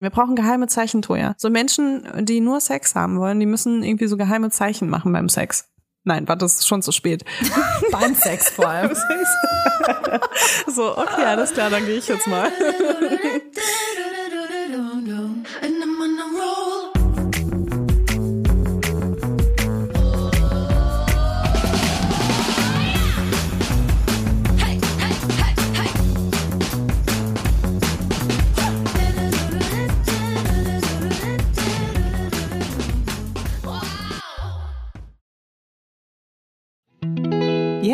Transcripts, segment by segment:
Wir brauchen geheime Zeichen, Toja. So Menschen, die nur Sex haben wollen, die müssen irgendwie so geheime Zeichen machen beim Sex. Nein, warte, das ist schon zu spät. Beim Sex vor allem. so, okay, alles klar, dann gehe ich jetzt mal.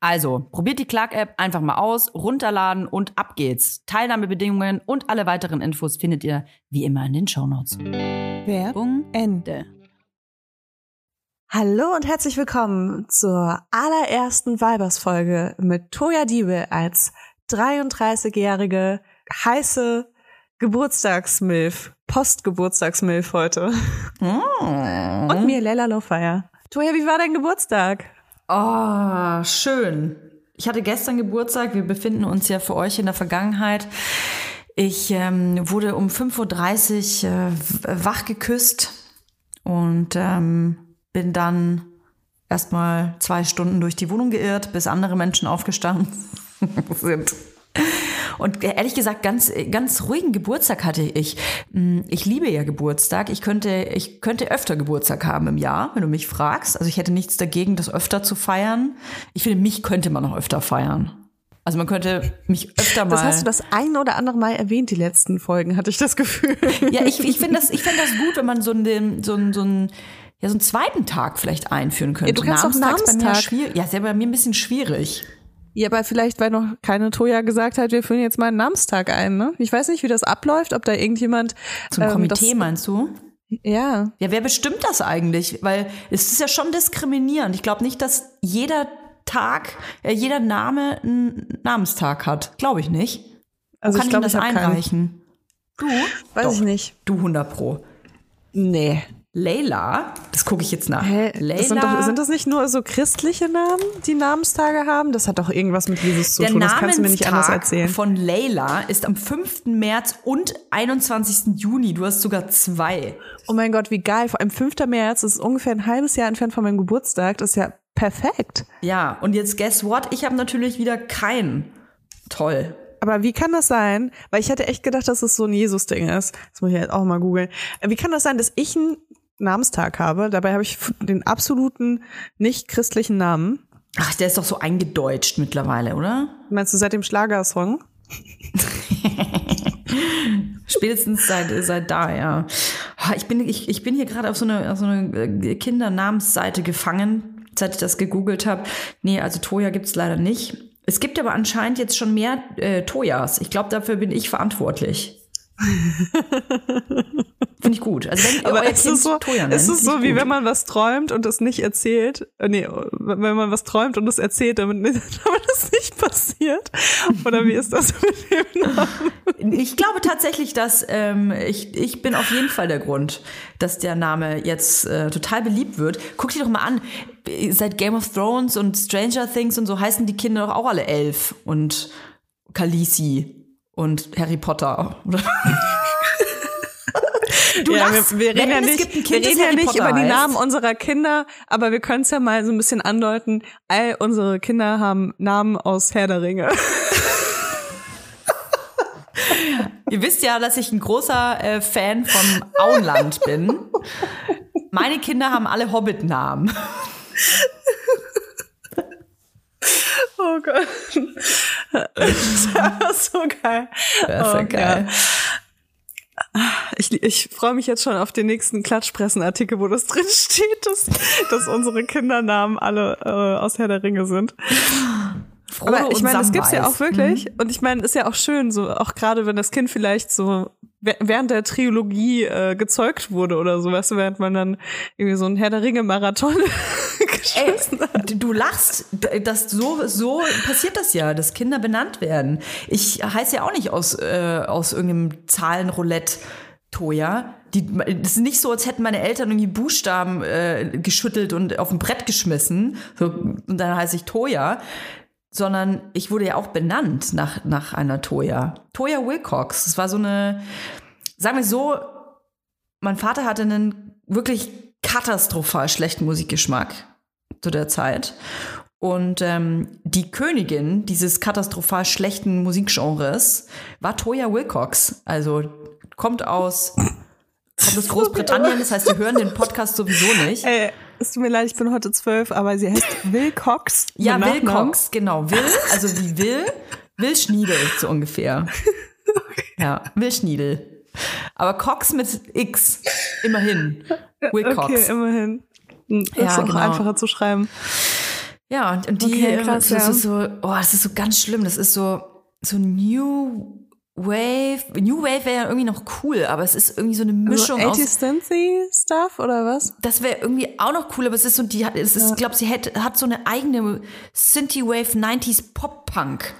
Also, probiert die Clark-App einfach mal aus, runterladen und ab geht's. Teilnahmebedingungen und alle weiteren Infos findet ihr wie immer in den Shownotes. Werbung Ende. Hallo und herzlich willkommen zur allerersten Weibers-Folge mit Toya Diebe als 33-jährige heiße Geburtstagsmilf, Postgeburtstagsmilf heute. Und mir, Leila Lofeyer. Toya, wie war dein Geburtstag? Oh, schön. Ich hatte gestern Geburtstag. Wir befinden uns ja für euch in der Vergangenheit. Ich ähm, wurde um 5.30 Uhr äh, wach geküsst und ähm, bin dann erstmal zwei Stunden durch die Wohnung geirrt, bis andere Menschen aufgestanden sind. Und ehrlich gesagt, ganz, ganz ruhigen Geburtstag hatte ich. Mm, Ich liebe ja Geburtstag. Ich könnte, ich könnte öfter Geburtstag haben im Jahr, wenn du mich fragst. Also ich hätte nichts dagegen, das öfter zu feiern. Ich finde, mich könnte man noch öfter feiern. Also man könnte mich öfter mal. Das hast du das ein oder andere Mal erwähnt, die letzten Folgen, hatte ich das Gefühl. Ja, ich, ich finde das, ich finde das gut, wenn man so einen, so einen, so einen, ja, so einen zweiten Tag vielleicht einführen könnte. Ja, du kannst doch Namenstag ist bei mir Namenstag. schwierig. Ja, ist ja bei mir ein bisschen schwierig. Ja, aber vielleicht, weil noch keine Toya gesagt hat, wir führen jetzt mal einen Namenstag ein, ne? Ich weiß nicht, wie das abläuft, ob da irgendjemand Zum ähm, Komitee das, meinst du? Ja, Ja, wer bestimmt das eigentlich? Weil es ist ja schon diskriminierend. Ich glaube nicht, dass jeder Tag, äh, jeder Name einen Namenstag hat. Glaube ich nicht. also Wo kann ich glaube, ich das habe keinen. einreichen? Du? Weiß Doch. ich nicht. Du 100 pro. Nee. Leila, das gucke ich jetzt nach. Hä? Leila, Das sind, doch, sind das nicht nur so christliche Namen, die Namenstage haben? Das hat doch irgendwas mit Jesus zu der tun. Das kannst du mir nicht anders erzählen. von Leila ist am 5. März und 21. Juni. Du hast sogar zwei. Oh mein Gott, wie geil. Vor allem 5. März, das ist ungefähr ein halbes Jahr entfernt von meinem Geburtstag. Das ist ja perfekt. Ja, und jetzt guess what? Ich habe natürlich wieder keinen. Toll. Aber wie kann das sein? Weil ich hätte echt gedacht, dass es so ein Jesus-Ding ist. Das muss ich jetzt auch mal googeln. Wie kann das sein, dass ich einen Namenstag habe. Dabei habe ich den absoluten nicht christlichen Namen. Ach, der ist doch so eingedeutscht mittlerweile, oder? Meinst du seit dem Schlagersong? Spätestens seit, seit da, ja. Ich bin, ich, ich bin hier gerade auf so eine, auf so eine äh, Kindernamensseite gefangen, seit ich das gegoogelt habe. Nee, also Toya gibt's leider nicht. Es gibt aber anscheinend jetzt schon mehr äh, Toyas. Ich glaube, dafür bin ich verantwortlich. Finde ich gut. Also wenn Aber es ist so, nennt, es ist so wie gut. wenn man was träumt und es nicht erzählt. Äh, Nee, wenn man was träumt und es erzählt, damit, damit es nicht passiert. Oder wie ist das mit dem Namen? Ich glaube tatsächlich, dass ähm, ich, ich bin auf jeden Fall der Grund, dass der Name jetzt äh, total beliebt wird. Guck dir doch mal an, seit Game of Thrones und Stranger Things und so heißen die Kinder doch auch alle elf und Khaleesi und Harry Potter. Du ja, lachst. wir, wir reden ja nicht, wir Kind, reden ja nicht über die heißt. Namen unserer Kinder, aber wir können es ja mal so ein bisschen andeuten. All unsere Kinder haben Namen aus Herr der Ringe. Ihr wisst ja, dass ich ein großer äh, Fan von Auenland bin. Meine Kinder haben alle Hobbit-Namen. Oh Gott. Das ist so geil. Das ist ja Oh, geil. Ich, ich freue mich jetzt schon auf den nächsten Klatschpressen-Artikel, wo das drin steht, dass, dass unsere Kindernamen alle äh, aus Herr der Ringe sind. Frodo Aber ich meine, das gibt's ja auch wirklich. Und ich meine, ist ja auch schön, so auch gerade wenn das Kind vielleicht so während der Trilogie äh, gezeugt wurde oder so, weißt du, während man dann irgendwie so einen Herr der Ringe-Marathon Ey, geschmissen hat. du lachst, das so so passiert das ja, dass Kinder benannt werden. Ich heiße ja auch nicht aus äh, aus irgendeinem Zahlenroulette Toja. Die, das ist nicht so, als hätten meine Eltern irgendwie Buchstaben äh, geschüttelt und auf ein Brett geschmissen. So, und dann heiße ich Toja. Sondern ich wurde ja auch benannt nach, nach einer Toya. Toya Wilcox. Das war so eine, sagen wir so, mein Vater hatte einen wirklich katastrophal schlechten Musikgeschmack zu der Zeit. Und ähm, die Königin dieses katastrophal schlechten Musikgenres war Toya Wilcox. Also kommt aus, kommt aus Großbritannien, das heißt, wir hören den Podcast sowieso nicht. Ey, es tut mir leid, ich bin heute zwölf, aber sie heißt Will Cox. Ja, Will. Cox, genau. Will, also wie Will, Will Schniedel, so ungefähr. Ja, Will Schniedel. Aber Cox mit X, immerhin. Will Cox. Okay, immerhin. Hm, Das Ja, ist auch genau. einfacher zu schreiben. Ja, und, und die, Okay, krass, das ja. ist so, oh, das ist so ganz schlimm. Das ist so, so New Wave. New Wave wäre ja irgendwie noch cool, aber es ist irgendwie so eine Mischung so aus. 80 Centy Stuff oder was? Das wäre irgendwie auch noch cool, aber es ist so, die es ist, ich glaube, sie hat, hat so eine eigene Synthie-Wave 90s Pop-Punk.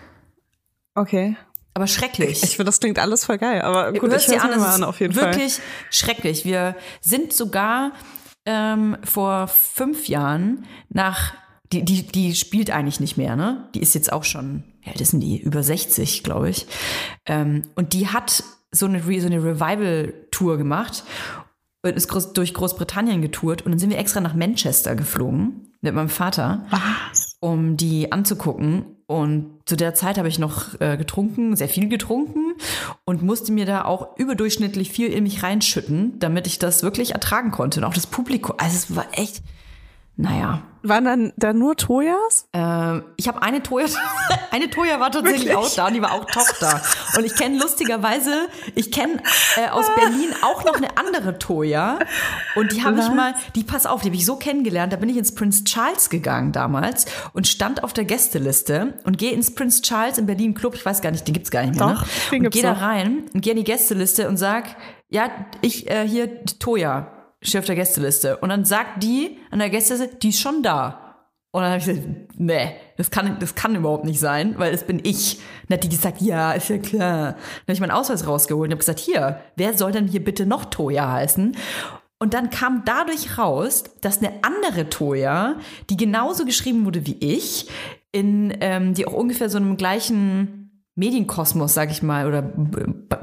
Okay. Aber schrecklich. Ich finde, das klingt alles voll geil, aber gut, Hör's ich höre an, mal an, auf jeden Fall. wirklich schrecklich. Wir sind sogar ähm, vor fünf Jahren nach, die, die, die spielt eigentlich nicht mehr, ne? Die ist jetzt auch schon, ja, das sind die über 60, glaube ich. Ähm, und die hat so eine, so eine Revival-Tour gemacht und ist groß, durch Großbritannien getourt und dann sind wir extra nach Manchester geflogen mit meinem Vater um die anzugucken. Und zu der Zeit habe ich noch äh, getrunken, sehr viel getrunken und musste mir da auch überdurchschnittlich viel in mich reinschütten, damit ich das wirklich ertragen konnte. Und auch das Publikum, also es war echt, naja. Waren dann da nur Toyas? Ähm, ich habe eine Toya, eine Toya war tatsächlich Wirklich? auch da, und die war auch Tochter. Und ich kenne lustigerweise, ich kenne äh, aus Berlin auch noch eine andere Toya. Und die habe ich mal, die pass auf, die habe ich so kennengelernt. Da bin ich ins Prince Charles gegangen damals und stand auf der Gästeliste und gehe ins Prince Charles in Berlin Club. Ich weiß gar nicht, den gibt's gar nicht mehr. Doch, ne? Und gehe da rein und gehe in die Gästeliste und sag, ja, ich äh, hier Toya stehe auf der Gästeliste. Und dann sagt die an der Gästeliste, die ist schon da. Und dann habe ich gesagt, nee, das kann, das kann überhaupt nicht sein, weil das bin ich. Dann hat die gesagt, ja, ist ja klar. Dann habe ich meinen Ausweis rausgeholt und habe gesagt, hier, wer soll denn hier bitte noch Toya heißen? Und dann kam dadurch raus, dass eine andere Toya, die genauso geschrieben wurde wie ich, in, ähm, die auch ungefähr so einem gleichen Medienkosmos, sag ich mal, oder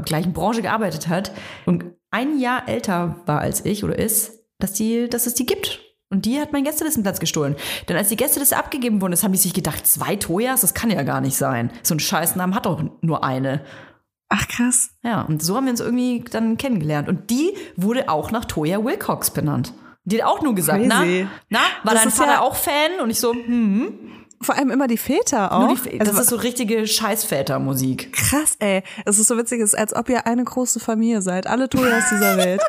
gleichen Branche gearbeitet hat und ein Jahr älter war als ich oder ist, dass, die, dass es die gibt. Und die hat meinen Gästelistenplatz gestohlen. Denn als die Gästeliste abgegeben wurde, haben die sich gedacht, zwei Toyas, das kann ja gar nicht sein. So ein Scheißnamen hat doch nur eine. Ach krass. Ja, und so haben wir uns irgendwie dann kennengelernt. Und die wurde auch nach Toya Wilcox benannt. Die hat auch nur gesagt, Crazy. na, na, war Das dein ist Vater ja- auch Fan? Und ich so, hm, Vor allem immer die Väter auch. die, also, das ist so richtige Scheißvätermusik. krass, ey. Es ist so witzig, es ist, als ob ihr eine große Familie seid. Alle Toyas dieser Welt.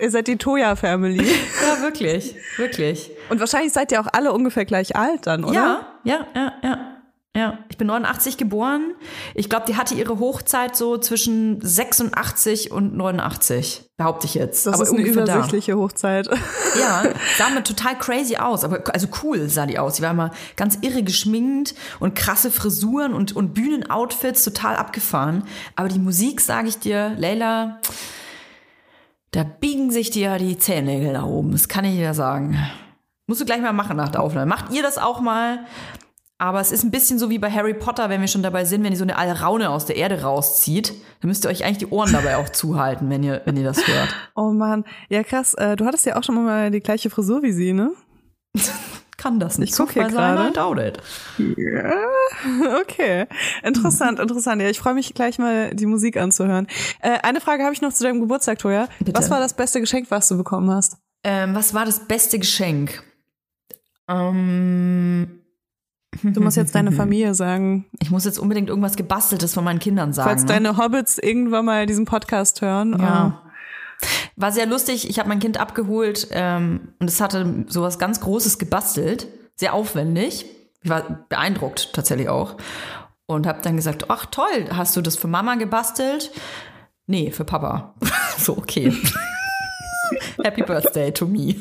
ihr seid die Toya-Family. Ja, wirklich, wirklich. Und wahrscheinlich seid ihr auch alle ungefähr gleich alt dann, oder? Ja, ja, ja, ja. Ja, ich bin 89 geboren. Ich glaube, die hatte ihre Hochzeit so zwischen 86 und 89, behaupte ich jetzt. Das aber ist eine ungefähr da. übersichtliche Hochzeit. Ja, sah mir total crazy aus, aber also cool sah die aus. Die war immer ganz irre geschminkt und krasse Frisuren und, und Bühnenoutfits, total abgefahren. Aber die Musik, sage ich dir, Leila, da biegen sich dir ja die Zehennägel nach oben. Das kann ich dir sagen. Musst du gleich mal machen nach der Aufnahme. Macht ihr das auch mal? Aber es ist ein bisschen so wie bei Harry Potter, wenn wir schon dabei sind, wenn ihr so eine Alraune aus der Erde rauszieht, dann müsst ihr euch eigentlich die Ohren dabei auch zuhalten, wenn ihr, wenn ihr das hört. Oh Mann. Ja, krass. Äh, Du hattest ja auch schon mal die gleiche Frisur wie sie, ne? Kann das nicht Ich guck hier gerade. Doubt it. Ja, okay. Interessant, interessant. Ja, ich freue mich gleich mal, die Musik anzuhören. Äh, eine Frage habe ich noch zu deinem Geburtstag, Toja. Bitte. Was war das beste Geschenk, was du bekommen hast? Ähm, was war das beste Geschenk? Ähm, Du musst jetzt deine Familie sagen. ich muss jetzt unbedingt irgendwas Gebasteltes von meinen Kindern sagen. Falls ne? deine Hobbits irgendwann mal diesen Podcast hören. Ja. War sehr lustig. Ich habe mein Kind abgeholt ähm, und es hatte sowas ganz Großes gebastelt. Sehr aufwendig. Ich war beeindruckt tatsächlich auch. Und habe dann gesagt, ach toll, hast du das für Mama gebastelt? Nee, für Papa. so, okay. Happy Birthday to me.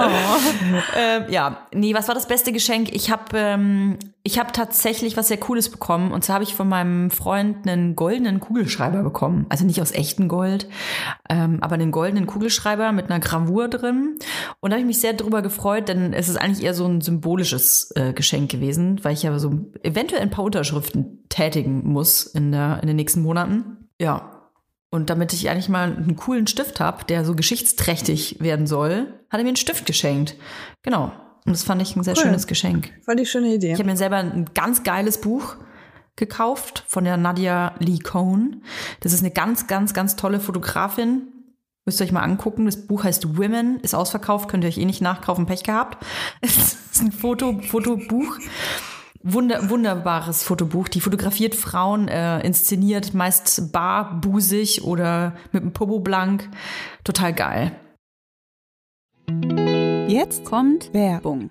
ähm, ja, nee, was war das beste Geschenk? Ich habe ähm, ich habe tatsächlich was sehr Cooles bekommen. Und zwar habe ich von meinem Freund einen goldenen Kugelschreiber bekommen. Also nicht aus echtem Gold, ähm, aber einen goldenen Kugelschreiber mit einer Gravur drin. Und da habe ich mich sehr drüber gefreut, denn es ist eigentlich eher so ein symbolisches äh, Geschenk gewesen, weil ich ja so eventuell ein paar Unterschriften tätigen muss in, der, in den nächsten Monaten. Ja, und damit ich eigentlich mal einen coolen Stift habe, der so geschichtsträchtig werden soll, hat er mir einen Stift geschenkt. Genau. Und das fand ich ein sehr Cool. schönes Geschenk. Voll die schöne Idee. Ich habe mir selber ein ganz geiles Buch gekauft von der Nadia Lee Cohn. Das ist eine ganz, ganz, ganz tolle Fotografin. Müsst ihr euch mal angucken. Das Buch heißt Women, ist ausverkauft, könnt ihr euch eh nicht nachkaufen, Pech gehabt. Es ist ein Foto, Fotobuch. Wunder, wunderbares Fotobuch. Die fotografiert Frauen, äh, inszeniert meist barbusig oder mit dem Popo blank. Total geil. Jetzt kommt Werbung.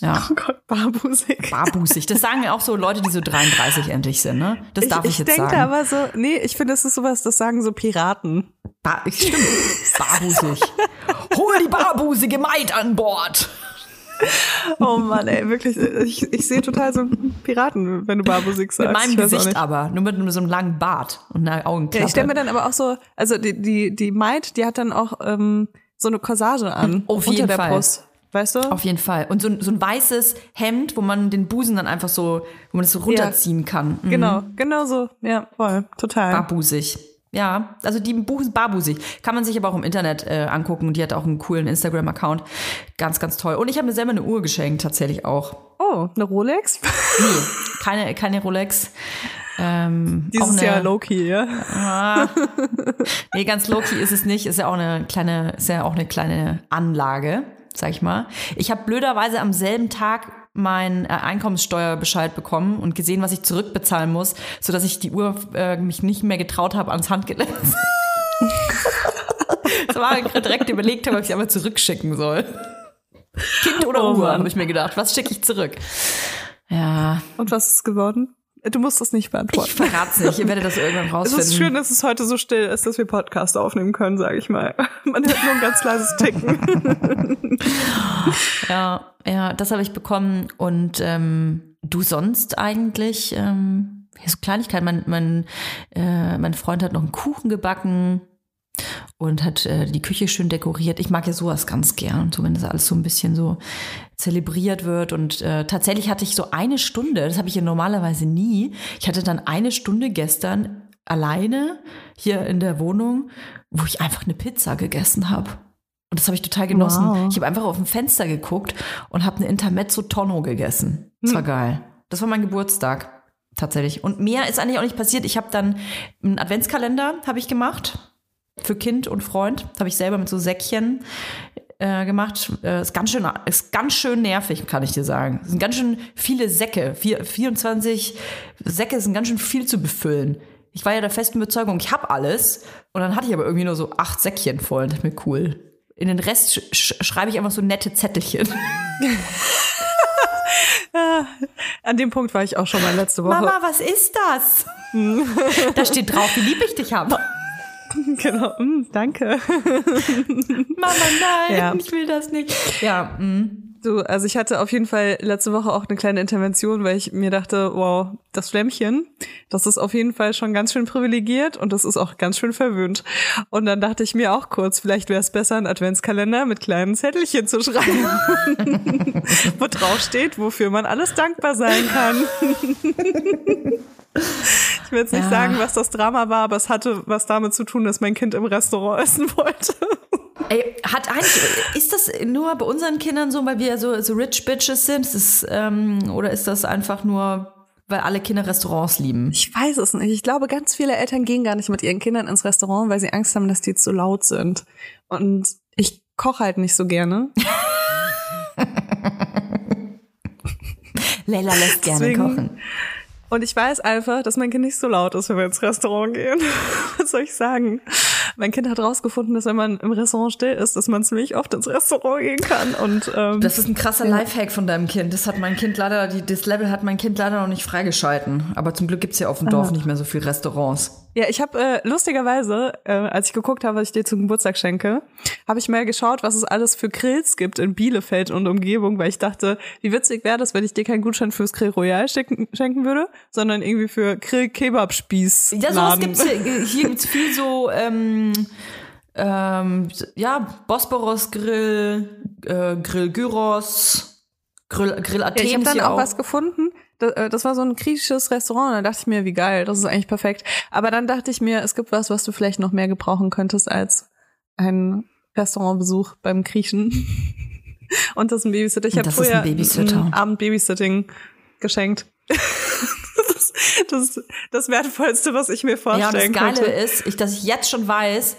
Ja. Oh Gott, barbusig. Barbusig. Das sagen ja auch so Leute, die so 33 endlich sind, ne? Das darf ich, ich jetzt denke sagen. aber so, nee, ich finde, das ist sowas, das sagen so Piraten. Ba stimmt. Barbusig. Hol die barbusige Maid an Bord. Oh Mann, ey, wirklich. Ich, ich sehe total so einen Piraten, wenn du barbusig sagst. Mit meinem Ich Gesicht aber. Nur mit, mit so einem langen Bart und einer Augenklappe. Ja, ich stelle mir dann aber auch so, also die, die, die Maid, die hat dann auch ähm, so eine Corsage an. Auf unter jeden der Fall. Brust. Weißt du? Auf jeden Fall. Und so, ein- so ein weißes Hemd, wo man den Busen dann einfach so, wo man das so runterziehen kann. Mhm. Genau, genau so. Ja, voll. Total. Barbusig. Ja, also die Busen barbusig. Kann man sich aber auch im Internet äh, angucken und die hat auch einen coolen Instagram-Account. Ganz, ganz toll. Und ich habe mir selber eine Uhr geschenkt, tatsächlich auch. Oh, eine Rolex? Nee, keine, keine Rolex. Ähm, Dieses eine, Jahr Loki, ja. Ah. nee, ganz low-key ist es nicht. Ist ja auch eine kleine, ist ja auch eine kleine Anlage, sag ich mal. Ich habe blöderweise am selben Tag meinen äh, Einkommenssteuerbescheid bekommen und gesehen, was ich zurückbezahlen muss, so dass ich die Uhr äh, mich nicht mehr getraut habe ans Handgelenk. das war direkt überlegt habe, ob ich sie einfach zurückschicken soll. Kind oder Oh Uhr, habe ich mir gedacht. Was schicke ich zurück? Ja, Und was ist geworden? Du musst das nicht beantworten. ich verrat's nicht. Ihr werdet das irgendwann es rausfinden. ist schön, dass es heute so still ist, dass wir Podcast aufnehmen können, sage ich mal. Man hört nur ein ganz leises Ticken. Ja, ja, das habe ich bekommen. Und ähm, du sonst eigentlich? Ähm, ja, so Kleinigkeiten. Mein, mein, äh, mein Freund hat noch einen Kuchen gebacken und hat äh, die Küche schön dekoriert. Ich mag ja sowas ganz gern, so wenn das alles so ein bisschen so zelebriert wird. Und äh, tatsächlich hatte ich so eine Stunde, das habe ich ja normalerweise nie. Ich hatte dann eine Stunde gestern alleine hier in der Wohnung, wo ich einfach eine Pizza gegessen habe. Und das habe ich total genossen. Wow. Ich habe einfach auf dem Fenster geguckt und habe eine Intermezzo Tonno gegessen. Das war geil. Das war mein Geburtstag tatsächlich. Und mehr ist eigentlich auch nicht passiert. Ich habe dann einen Adventskalender habe ich gemacht für Kind und Freund. Habe ich selber mit so Säckchen äh, gemacht. Äh, ist ganz schön, ist ganz schön nervig, kann ich dir sagen. Es sind ganz schön viele Säcke. Vier, 24 Säcke sind ganz schön viel zu befüllen. Ich war ja der festen Überzeugung, ich habe alles. Und dann hatte ich aber irgendwie nur so acht Säckchen voll. Und dachte mir, cool. In den Rest sch sch schreibe ich einfach so nette Zettelchen. An dem Punkt war ich auch schon mal letzte Woche. Mama, was ist das? da steht drauf, wie lieb ich dich habe. Genau, mm, danke. Mama, nein, Ja. ich will das nicht. Ja, mm. Du, also ich hatte auf jeden Fall letzte Woche auch eine kleine Intervention, weil ich mir dachte, wow, das Flämmchen, das ist auf jeden Fall schon ganz schön privilegiert und das ist auch ganz schön verwöhnt. Und dann dachte ich mir auch kurz, vielleicht wäre es besser, einen Adventskalender mit kleinen Zettelchen zu schreiben, wo drauf steht, wofür man alles dankbar sein kann. Ich will jetzt nicht Ja. sagen, was das Drama war, aber es hatte was damit zu tun, dass mein Kind im Restaurant essen wollte. Ey, hat eigentlich, ist das nur bei unseren Kindern so, weil wir so, so rich bitches sind? Ist das, ähm, oder ist das einfach nur, weil alle Kinder Restaurants lieben? Ich weiß es nicht. Ich glaube, ganz viele Eltern gehen gar nicht mit ihren Kindern ins Restaurant, weil sie Angst haben, dass die zu laut sind. Und ich koche halt nicht so gerne. Leila lässt gerne Deswegen- kochen. Und ich weiß einfach, dass mein Kind nicht so laut ist, wenn wir ins Restaurant gehen. Was soll ich sagen? Mein Kind hat rausgefunden, dass wenn man im Restaurant still ist, dass man ziemlich oft ins Restaurant gehen kann. Und ähm, Das ist ein krasser Lifehack von deinem Kind. Das hat mein Kind leider, die, das Level hat mein Kind leider noch nicht freigeschalten. Aber zum Glück gibt's ja auf dem Dorf nicht mehr so viel Restaurants. Ja, ich habe äh, lustigerweise, äh, als ich geguckt habe, was ich dir zum Geburtstag schenke, habe ich mal geschaut, was es alles für Grills gibt in Bielefeld und Umgebung, weil ich dachte, wie witzig wäre das, wenn ich dir keinen Gutschein fürs Grill Royal schicken, schenken würde, sondern irgendwie für Grill Kebab Spieß. Ja, sowas gibt's hier. Hier gibt's viel so, ähm, ähm, ja, Bosporus Grill, äh, Grill Gyros, Grill, Grill Athen Ja, ich habe dann hier auch was gefunden. Das, äh, das war so ein griechisches Restaurant. Da dachte ich mir, wie geil, das ist eigentlich perfekt. Aber dann dachte ich mir, es gibt was, was du vielleicht noch mehr gebrauchen könntest als ein Restaurantbesuch beim Griechen. Und das ist ein Babysitter. Ich habe früher ein Babysitter. Abend Babysitting geschenkt. das, das ist das Wertvollste, was ich mir Ja, und das vorstellen Geile konnte. ist, ich, dass ich jetzt schon weiß,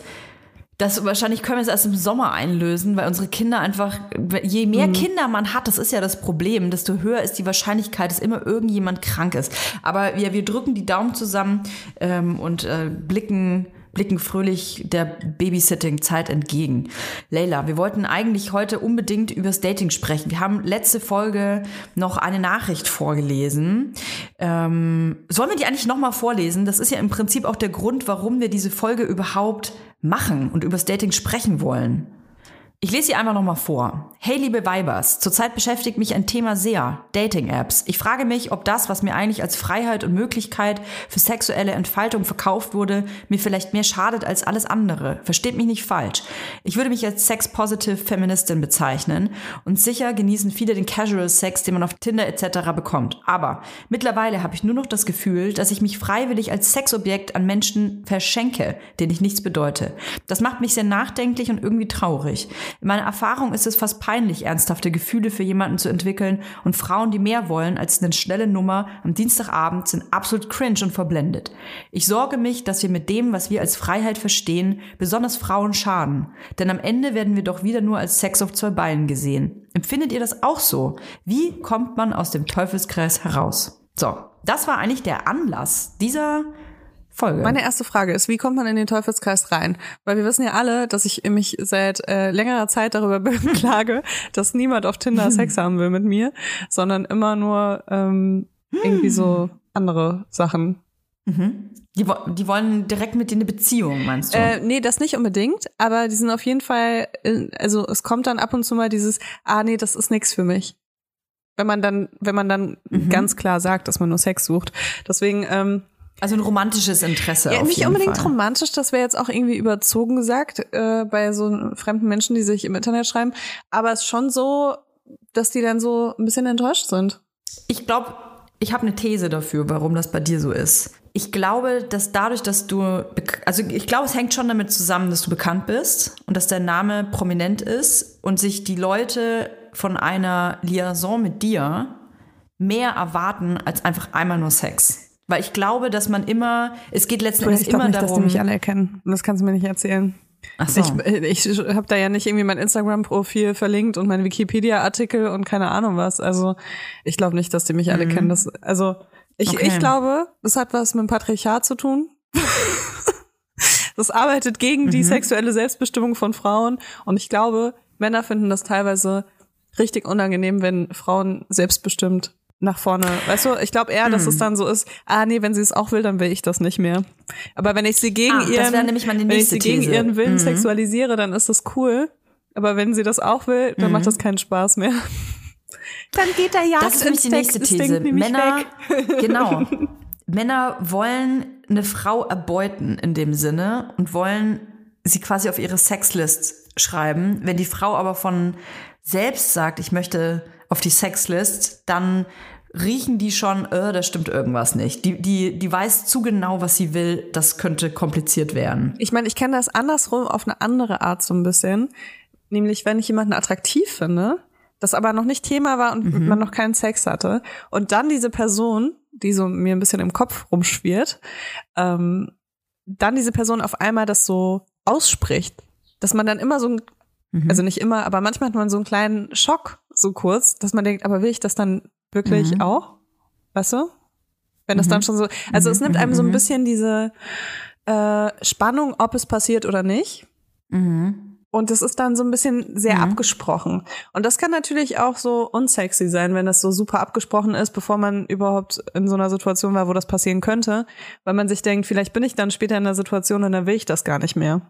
dass wahrscheinlich können wir es erst im Sommer einlösen, weil unsere Kinder einfach, je mehr Mhm. Kinder man hat, das ist ja das Problem, desto höher ist die Wahrscheinlichkeit, dass immer irgendjemand krank ist. Aber wir, wir drücken die Daumen zusammen ähm, und äh, blicken blicken fröhlich der Babysitting-Zeit entgegen. Leila, wir wollten eigentlich heute unbedingt übers Dating sprechen. Wir haben letzte Folge noch eine Nachricht vorgelesen. Ähm, sollen wir die eigentlich nochmal vorlesen? Das ist ja im Prinzip auch der Grund, warum wir diese Folge überhaupt machen und übers Dating sprechen wollen. Ich lese sie einfach nochmal vor. Hey liebe Weibers, zurzeit beschäftigt mich ein Thema sehr, Dating-Apps. Ich frage mich, ob das, was mir eigentlich als Freiheit und Möglichkeit für sexuelle Entfaltung verkauft wurde, mir vielleicht mehr schadet als alles andere. Versteht mich nicht falsch. Ich würde mich als sex-positive Feministin bezeichnen und sicher genießen viele den Casual Sex, den man auf Tinder etc. bekommt. Aber mittlerweile habe ich nur noch das Gefühl, dass ich mich freiwillig als Sexobjekt an Menschen verschenke, denen ich nichts bedeute. Das macht mich sehr nachdenklich und irgendwie traurig. In meiner Erfahrung ist es fast peinlich, ernsthafte Gefühle für jemanden zu entwickeln und Frauen, die mehr wollen als eine schnelle Nummer am Dienstagabend, sind absolut cringe und verblendet. Ich sorge mich, dass wir mit dem, was wir als Freiheit verstehen, besonders Frauen schaden. Denn am Ende werden wir doch wieder nur als Sex auf zwei Beinen gesehen. Empfindet ihr das auch so? Wie kommt man aus dem Teufelskreis heraus? So, das war eigentlich der Anlass dieser Folge. Meine erste Frage ist, wie kommt man in den Teufelskreis rein? Weil wir wissen ja alle, dass ich mich seit äh, längerer Zeit darüber beklage, dass niemand auf Tinder Sex haben will mit mir, sondern immer nur ähm, irgendwie so andere Sachen. die, wo- die wollen direkt mit dir eine Beziehung, meinst du? Äh, nee, das nicht unbedingt, aber die sind auf jeden Fall, also es kommt dann ab und zu mal dieses, ah nee, das ist nix für mich. Wenn man dann, wenn man dann ganz klar sagt, dass man nur Sex sucht. Deswegen, ähm, also ein romantisches Interesse. Ja, nicht unbedingt Fall. romantisch, das wäre jetzt auch irgendwie überzogen gesagt äh, bei so fremden Menschen, die sich im Internet schreiben. Aber es ist schon so, dass die dann so ein bisschen enttäuscht sind. Ich glaube, ich habe eine These dafür, warum das bei dir so ist. Ich glaube, dass dadurch, dass du, also ich glaube, es hängt schon damit zusammen, dass du bekannt bist und dass dein Name prominent ist und sich die Leute von einer Liaison mit dir mehr erwarten als einfach einmal nur Sex. Weil ich glaube, dass man immer, es geht letzten Endes ich glaube immer nicht, dass die darum. mich alle erkennen. Und das kannst du mir nicht erzählen. Ach so. Ich, ich habe da ja nicht irgendwie mein Instagram-Profil verlinkt und mein Wikipedia-Artikel und keine Ahnung was. Also ich glaube nicht, dass die mich alle kennen. Das, also ich, Okay. ich glaube, das hat was mit dem Patriarchat zu tun. das arbeitet gegen die sexuelle Selbstbestimmung von Frauen. Und ich glaube, Männer finden das teilweise richtig unangenehm, wenn Frauen selbstbestimmt nach vorne. Weißt du, ich glaube eher, dass es dann so ist, ah nee, wenn sie es auch will, dann will ich das nicht mehr. Aber wenn ich sie gegen Ah, ihren, wenn ich sie gegen These. ihren Willen Mhm. sexualisiere, dann ist das cool. Aber wenn sie das auch will, dann macht das keinen Spaß mehr. Dann geht der Jagd Das ist nämlich die nächste These. Männer, genau. Männer wollen eine Frau erbeuten in dem Sinne und wollen sie quasi auf ihre Sexlist schreiben. Wenn die Frau aber von selbst sagt, ich möchte auf die Sexlist, dann riechen die schon, äh, da stimmt irgendwas nicht. Die, die, die weiß zu genau, was sie will. Das könnte kompliziert werden. Ich meine, ich kenne das andersrum auf eine andere Art so ein bisschen. Nämlich, wenn ich jemanden attraktiv finde, das aber noch nicht Thema war und man noch keinen Sex hatte. Und dann diese Person, die so mir ein bisschen im Kopf rumschwirrt, ähm, dann diese Person auf einmal das so ausspricht, dass man dann immer so ein, also nicht immer, aber manchmal hat man so einen kleinen Schock, so kurz, dass man denkt, aber will ich das dann wirklich auch? Weißt du? Wenn das dann schon so, also es nimmt einem so ein bisschen diese äh, Spannung, ob es passiert oder nicht. Und das ist dann so ein bisschen sehr abgesprochen. Und das kann natürlich auch so unsexy sein, wenn das so super abgesprochen ist, bevor man überhaupt in so einer Situation war, wo das passieren könnte, weil man sich denkt, vielleicht bin ich dann später in einer Situation und dann will ich das gar nicht mehr.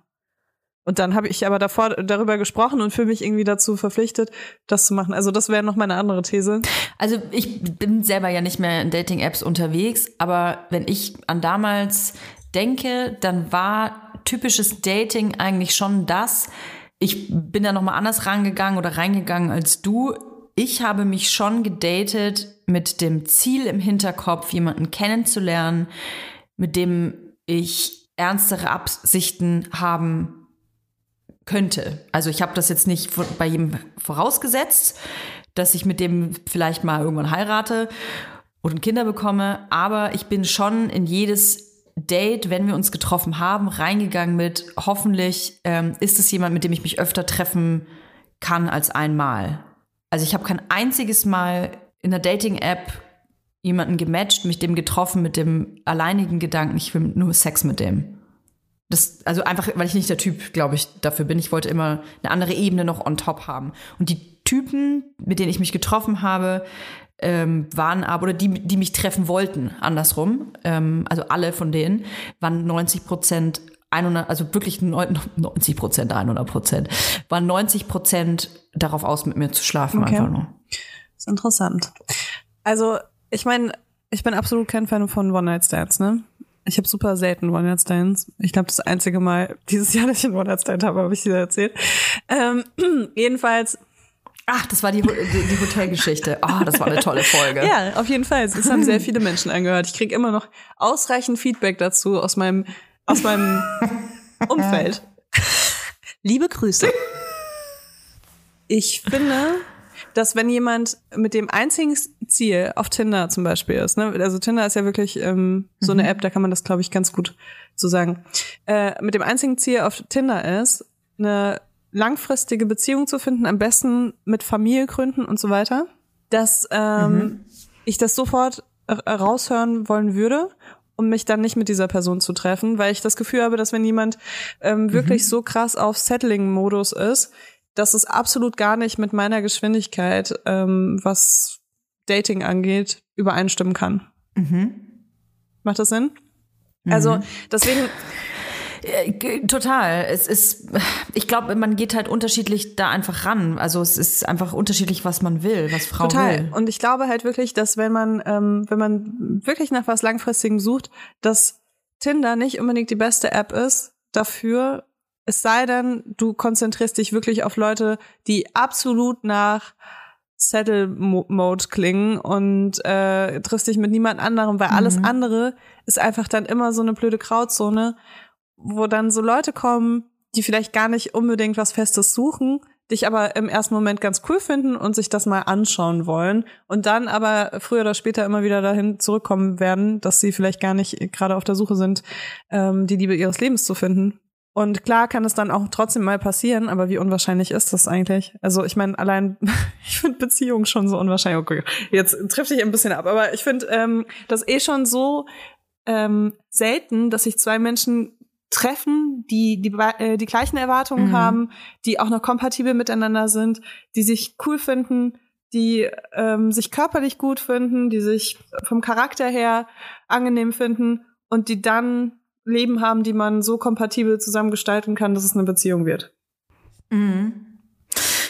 Und dann habe ich aber davor darüber gesprochen und fühle mich irgendwie dazu verpflichtet, das zu machen. Also das wäre noch meine andere These. Also ich bin selber ja nicht mehr in Dating-Apps unterwegs, aber wenn ich an damals denke, dann war typisches Dating eigentlich schon das. Ich bin da nochmal anders rangegangen oder reingegangen als du. Ich habe mich schon gedatet mit dem Ziel im Hinterkopf, jemanden kennenzulernen, mit dem ich ernstere Absichten haben könnte. Also ich habe das jetzt nicht bei jedem vorausgesetzt, dass ich mit dem vielleicht mal irgendwann heirate und Kinder bekomme, aber ich bin schon in jedes Date, wenn wir uns getroffen haben, reingegangen mit, hoffentlich ähm, ist es jemand, mit dem ich mich öfter treffen kann als einmal. Also ich habe kein einziges Mal in der Dating-App jemanden gematcht, mich dem getroffen mit dem alleinigen Gedanken, ich will nur Sex mit dem. Das, also einfach, weil ich nicht der Typ, glaube ich, dafür bin. Ich wollte immer eine andere Ebene noch on top haben. Und die Typen, mit denen ich mich getroffen habe, ähm, waren aber, oder die, die mich treffen wollten, andersrum, ähm, also alle von denen, waren 90 Prozent 100, also wirklich 90 Prozent, 100 Prozent, waren 90 Prozent darauf aus, mit mir zu schlafen Okay. einfach nur. ist interessant. Also, ich meine, ich bin absolut kein Fan von One-Night-Stands, ne? Ich habe super selten One-Night-Stands. Ich glaube, das einzige Mal dieses Jahr, dass ich einen One-Night-Stand habe, habe ich dir erzählt. Ähm, jedenfalls, Ach, das war die, die, Hotelgeschichte. Ah, das war eine tolle Folge. ja, auf jeden Fall. Es haben sehr viele Menschen angehört. Ich kriege immer noch ausreichend Feedback dazu aus meinem, aus meinem Umfeld. Liebe Grüße. Ich finde, dass wenn jemand mit dem einzigen Ziel auf Tinder zum Beispiel ist, ne, also Tinder ist ja wirklich ähm, so eine App, da kann man das, glaube ich, ganz gut so sagen, äh, mit dem einzigen Ziel auf Tinder ist, eine langfristige Beziehung zu finden, am besten mit Familie gründen und so weiter, dass ähm, ich das sofort raushören wollen würde, um mich dann nicht mit dieser Person zu treffen, weil ich das Gefühl habe, dass wenn jemand ähm, wirklich so krass auf Settling-Modus ist, dass es absolut gar nicht mit meiner Geschwindigkeit, ähm, was Dating angeht, übereinstimmen kann. Macht das Sinn? Also deswegen, Äh, Total. Es ist, ich glaube, man geht halt unterschiedlich da einfach ran. Also es ist einfach unterschiedlich, was man will, was Frau Total. will. Und ich glaube halt wirklich, dass wenn man, ähm, wenn man wirklich nach was Langfristigem sucht, dass Tinder nicht unbedingt die beste App ist dafür, es sei denn, du konzentrierst dich wirklich auf Leute, die absolut nach Settle-Mode klingen und äh, triffst dich mit niemand anderem, weil alles andere ist einfach dann immer so eine blöde Grauzone, wo dann so Leute kommen, die vielleicht gar nicht unbedingt was Festes suchen, dich aber im ersten Moment ganz cool finden und sich das mal anschauen wollen und dann aber früher oder später immer wieder dahin zurückkommen werden, dass sie vielleicht gar nicht gerade auf der Suche sind, ähm, die Liebe ihres Lebens zu finden. Und klar kann es dann auch trotzdem mal passieren, aber wie unwahrscheinlich ist das eigentlich? Also ich meine, allein, ich finde Beziehungen schon so unwahrscheinlich. Okay, jetzt trifft sich ein bisschen ab, aber ich finde ähm, das eh schon so ähm, selten, dass sich zwei Menschen treffen, die die, äh, die gleichen Erwartungen Mhm. haben, die auch noch kompatibel miteinander sind, die sich cool finden, die ähm, sich körperlich gut finden, die sich vom Charakter her angenehm finden und die dann Leben haben, die man so kompatibel zusammen gestalten kann, dass es eine Beziehung wird. Mhm.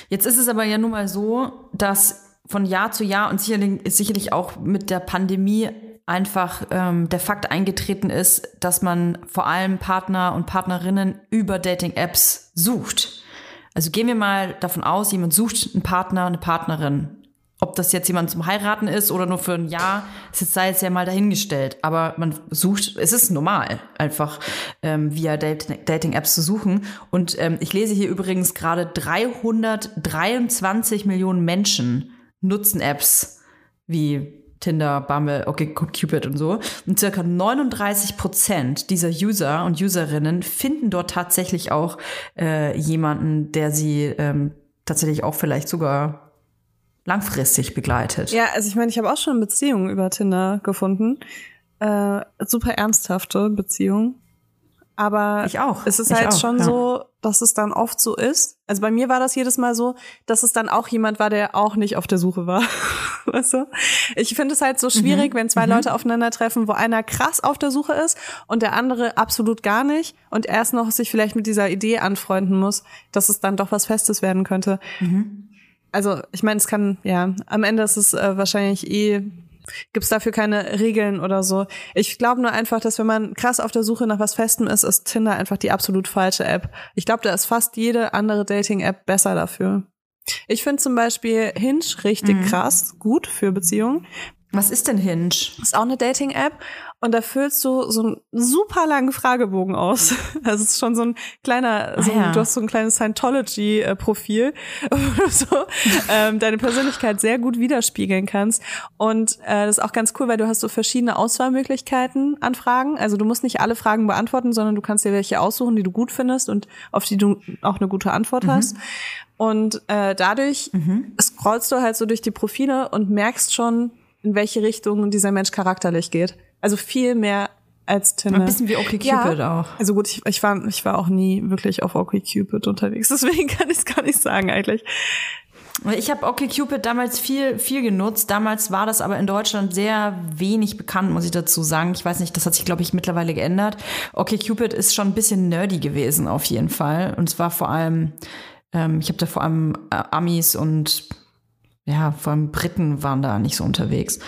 Jetzt ist es aber ja nun mal so, dass von Jahr zu Jahr und sicherlich, sicherlich auch mit der Pandemie einfach ähm, der Fakt eingetreten ist, dass man vor allem Partner und Partnerinnen über Dating-Apps sucht. Also gehen wir mal davon aus, jemand sucht einen Partner, eine Partnerin. Ob das jetzt jemand zum Heiraten ist oder nur für ein Jahr, das sei jetzt ja mal dahingestellt. Aber man sucht, es ist normal, einfach ähm, via Dat- Dating-Apps zu suchen. Und ähm, ich lese hier übrigens gerade 323 Millionen Menschen nutzen Apps wie Tinder, Bumble, okay, Cupid und so. Und circa 39 Prozent dieser User und Userinnen finden dort tatsächlich auch äh, jemanden, der sie ähm, tatsächlich auch vielleicht sogar langfristig begleitet. Ja, also ich meine, ich habe auch schon Beziehungen über Tinder gefunden. Äh, super ernsthafte Beziehungen. Aber Ich auch. es ist Ich halt auch, schon ja. so, dass es dann oft so ist. Also bei mir war das jedes Mal so, dass es dann auch jemand war, der auch nicht auf der Suche war. weißt du? Ich finde es halt so schwierig, wenn zwei Leute aufeinandertreffen, wo einer krass auf der Suche ist und der andere absolut gar nicht und erst noch sich vielleicht mit dieser Idee anfreunden muss, dass es dann doch was Festes werden könnte. Also ich meine, es kann, ja, am Ende ist es äh, wahrscheinlich eh, gibt's dafür keine Regeln oder so. Ich glaube nur einfach, dass wenn man krass auf der Suche nach was Festem ist, ist Tinder einfach die absolut falsche App. Ich glaube, da ist fast jede andere Dating-App besser dafür. Ich finde zum Beispiel Hinge richtig krass, gut für Beziehungen. Was ist denn Hinge? Ist auch eine Dating-App und da füllst du so einen super langen Fragebogen aus. Also es ist schon so ein kleiner, so ein, Ah, ja. du hast so ein kleines Scientology-Profil, wo du so ähm, deine Persönlichkeit sehr gut widerspiegeln kannst. Und äh, das ist auch ganz cool, weil du hast so verschiedene Auswahlmöglichkeiten an Fragen. Also du musst nicht alle Fragen beantworten, sondern du kannst dir welche aussuchen, die du gut findest und auf die du auch eine gute Antwort hast. Und äh, dadurch scrollst du halt so durch die Profile und merkst schon, in welche Richtung dieser Mensch charakterlich geht. Also viel mehr als Tinder. Ein bisschen wie OkCupid auch. Also gut, ich, ich war ich war auch nie wirklich auf OkCupid unterwegs, deswegen kann ich es gar nicht sagen eigentlich. Ich habe OkCupid damals viel, viel genutzt. Damals war das aber in Deutschland sehr wenig bekannt, muss ich dazu sagen. Ich weiß nicht, das hat sich, glaube ich, mittlerweile geändert. OkCupid ist schon ein bisschen nerdy gewesen, auf jeden Fall. Und zwar vor allem, ähm, ich habe da vor allem äh, Amis und ja, vor allem Briten waren da nicht so unterwegs.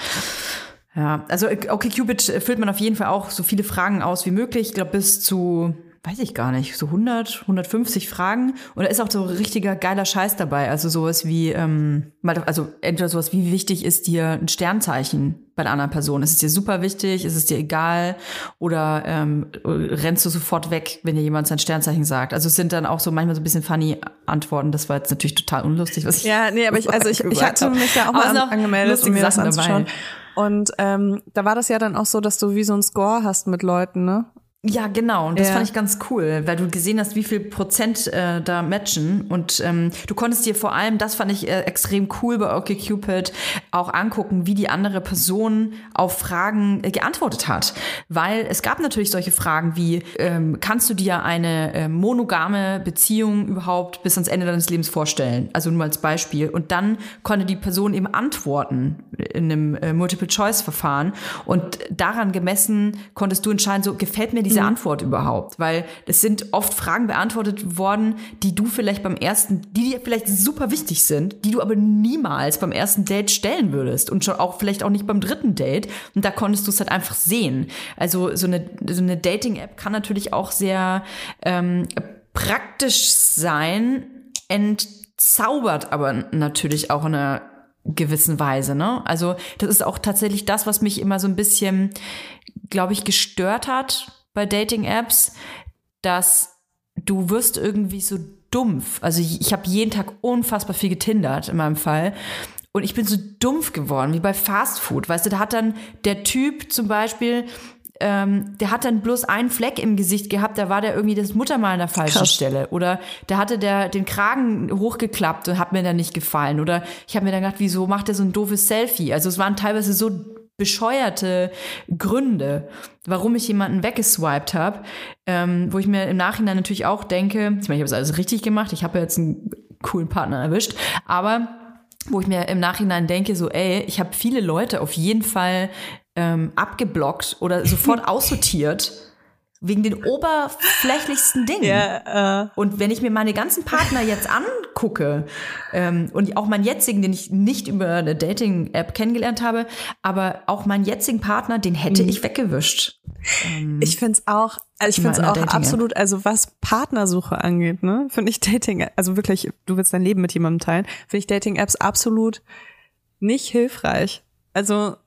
Ja, also OkCupid füllt man auf jeden Fall auch so viele Fragen aus wie möglich. Ich glaube, bis zu, weiß ich gar nicht, so 100, 150 Fragen. Und da ist auch so richtiger geiler Scheiß dabei. Also sowas wie, ähm, mal- also entweder sowas, wie wichtig ist dir ein Sternzeichen bei einer anderen Person? Ist es dir super wichtig? Ist es dir egal? Oder ähm, rennst du sofort weg, wenn dir jemand sein Sternzeichen sagt? Also es sind dann auch so manchmal so ein bisschen funny Antworten. Das war jetzt natürlich total unlustig, was ich Ja, nee, aber ich, also ich, ich hatte mich da auch mal an, angemeldet, um mir das Sachen anzuschauen. dabei. Und ähm, da war das ja dann auch so, dass du wie so ein Score hast mit Leuten, ne? Ja, genau. Und das Ja. fand ich ganz cool, weil du gesehen hast, wie viel Prozent äh, da matchen. Und ähm, du konntest dir vor allem, das fand ich äh, extrem cool bei OkCupid, auch angucken, wie die andere Person auf Fragen äh, geantwortet hat. Weil es gab natürlich solche Fragen wie, ähm, kannst du dir eine äh, monogame Beziehung überhaupt bis ans Ende deines Lebens vorstellen? Also nur als Beispiel. Und dann konnte die Person eben antworten in einem äh, Multiple-Choice-Verfahren. Und daran gemessen konntest du entscheiden, so gefällt mir diese Antwort überhaupt? Weil es sind oft Fragen beantwortet worden, die du vielleicht beim ersten, die dir vielleicht super wichtig sind, die du aber niemals beim ersten Date stellen würdest und schon auch vielleicht auch nicht beim dritten Date. Und da konntest du es halt einfach sehen. Also so eine, so eine Dating-App kann natürlich auch sehr ähm, praktisch sein, entzaubert aber natürlich auch in einer gewissen Weise, ne? Also das ist auch tatsächlich das, was mich immer so ein bisschen, glaube ich, gestört hat bei Dating-Apps, dass du wirst irgendwie so dumpf. Also ich, ich habe jeden Tag unfassbar viel getindert in meinem Fall. Und ich bin so dumpf geworden, wie bei Fast Food. Weißt du, da hat dann der Typ zum Beispiel, ähm, der hat dann bloß einen Fleck im Gesicht gehabt, da war der irgendwie das Muttermal an der falschen Krass. Stelle. Oder da hatte der den Kragen hochgeklappt und hat mir dann nicht gefallen. Oder ich habe mir dann gedacht, wieso macht er so ein doofes Selfie? Also es waren teilweise so bescheuerte Gründe, warum ich jemanden weggeswiped habe, ähm, wo ich mir im Nachhinein natürlich auch denke, ich meine, ich habe es alles richtig gemacht, ich habe ja jetzt einen coolen Partner erwischt, aber wo ich mir im Nachhinein denke, so, ey, ich habe viele Leute auf jeden Fall ähm, abgeblockt oder sofort aussortiert wegen den oberflächlichsten Dingen. Ja, äh, Und wenn ich mir meine ganzen Partner jetzt angucke ähm, und auch meinen jetzigen, den ich nicht über eine Dating-App kennengelernt habe, aber auch meinen jetzigen Partner, den hätte ich weggewischt. ich find's auch, also ich find's auch Dating-App. absolut, also was Partnersuche angeht, ne, finde ich Dating, also wirklich, du willst dein Leben mit jemandem teilen, finde ich Dating-Apps absolut nicht hilfreich. Also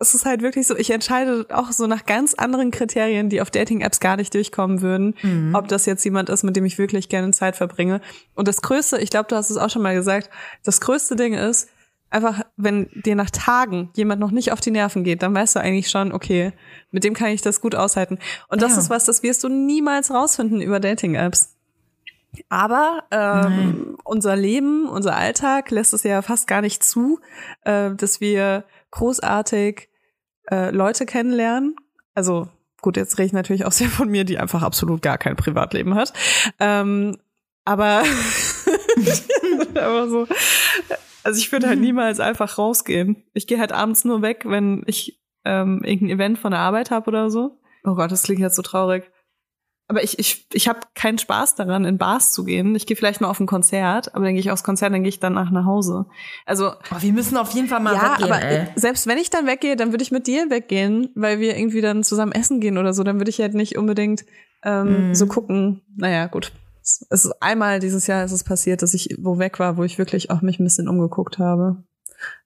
es ist halt wirklich so, ich entscheide auch so nach ganz anderen Kriterien, die auf Dating-Apps gar nicht durchkommen würden, Mhm. ob das jetzt jemand ist, mit dem ich wirklich gerne Zeit verbringe. Und das Größte, ich glaube, du hast es auch schon mal gesagt, das größte Ding ist, einfach, wenn dir nach Tagen jemand noch nicht auf die Nerven geht, dann weißt du eigentlich schon, okay, mit dem kann ich das gut aushalten. Und das Ja. ist was, das wirst du niemals rausfinden über Dating-Apps. Aber ähm, unser Leben, unser Alltag lässt es ja fast gar nicht zu, äh, dass wir großartig äh, Leute kennenlernen. Also gut, jetzt rede ich natürlich auch sehr von mir, die einfach absolut gar kein Privatleben hat. Ähm, aber, aber so, also ich würde halt niemals einfach rausgehen. Ich gehe halt abends nur weg, wenn ich ähm, irgendein Event von der Arbeit habe oder so. Oh Gott, das klingt jetzt so traurig. Aber ich, ich, ich habe keinen Spaß daran, in Bars zu gehen. Ich gehe vielleicht mal auf ein Konzert, aber dann gehe ich aufs Konzert, dann gehe ich danach nach Hause. Also Oh, wir müssen auf jeden Fall mal ja, weggehen, aber ey. selbst wenn ich dann weggehe, dann würde ich mit dir weggehen, weil wir irgendwie dann zusammen essen gehen oder so. Dann würde ich halt nicht unbedingt ähm, Mhm. so gucken. Naja, gut. Es es ist einmal dieses Jahr ist es passiert, dass ich wo weg war, wo ich wirklich auch mich ein bisschen umgeguckt habe.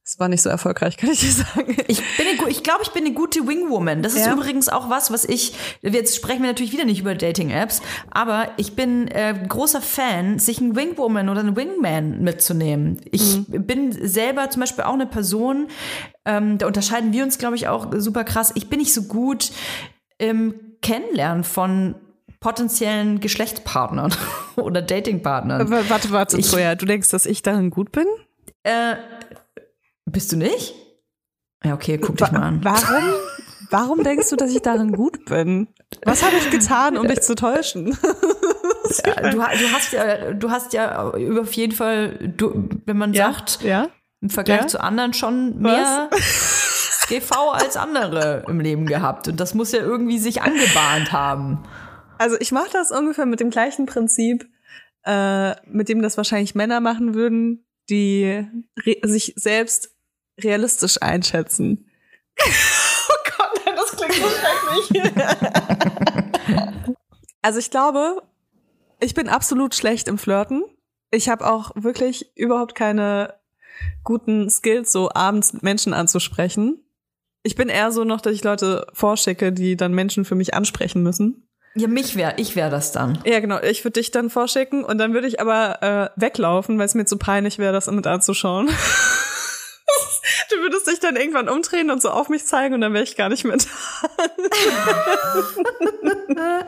Es war nicht so erfolgreich, kann ich dir sagen. Ich bin eine, gu- ich glaube, ich bin eine gute Wingwoman. Das ist Ja. übrigens auch was, was ich. Jetzt sprechen wir natürlich wieder nicht über Dating-Apps, aber ich bin äh, großer Fan, sich einen Wingwoman oder einen Wingman mitzunehmen. Ich bin selber zum Beispiel auch eine Person. Ähm, da unterscheiden wir uns, glaube ich, auch super krass. Ich bin nicht so gut im Kennenlernen von potenziellen Geschlechtspartnern oder Datingpartnern. W- Warte, warte, Ich- Zoja, du denkst, dass ich darin gut bin? Äh, bist du nicht? Ja, okay, guck dich mal an. Warum? Warum denkst du, dass ich darin gut bin? Was habe ich getan, um dich zu täuschen? Ja, du, du hast ja, du hast ja auf jeden Fall, du, wenn man sagt, ja. im Vergleich Ja? zu anderen schon mehr GV als andere im Leben gehabt. Und das muss ja irgendwie sich angebahnt haben. Also ich mache das ungefähr mit dem gleichen Prinzip, äh, mit dem das wahrscheinlich Männer machen würden, die sich selbst realistisch einschätzen. oh Gott, nein, das klingt so schrecklich. also ich glaube, ich bin absolut schlecht im Flirten. Ich habe auch wirklich überhaupt keine guten Skills, so abends Menschen anzusprechen. Ich bin eher so noch, dass ich Leute vorschicke, die dann Menschen für mich ansprechen müssen. Ja, mich wär, ich wär das dann. Ja, genau. Ich würde dich dann vorschicken und dann würde ich aber äh, weglaufen, weil es mir zu peinlich wäre, das mit anzuschauen. du würdest dich dann irgendwann umdrehen und so auf mich zeigen und dann wäre ich gar nicht mehr da.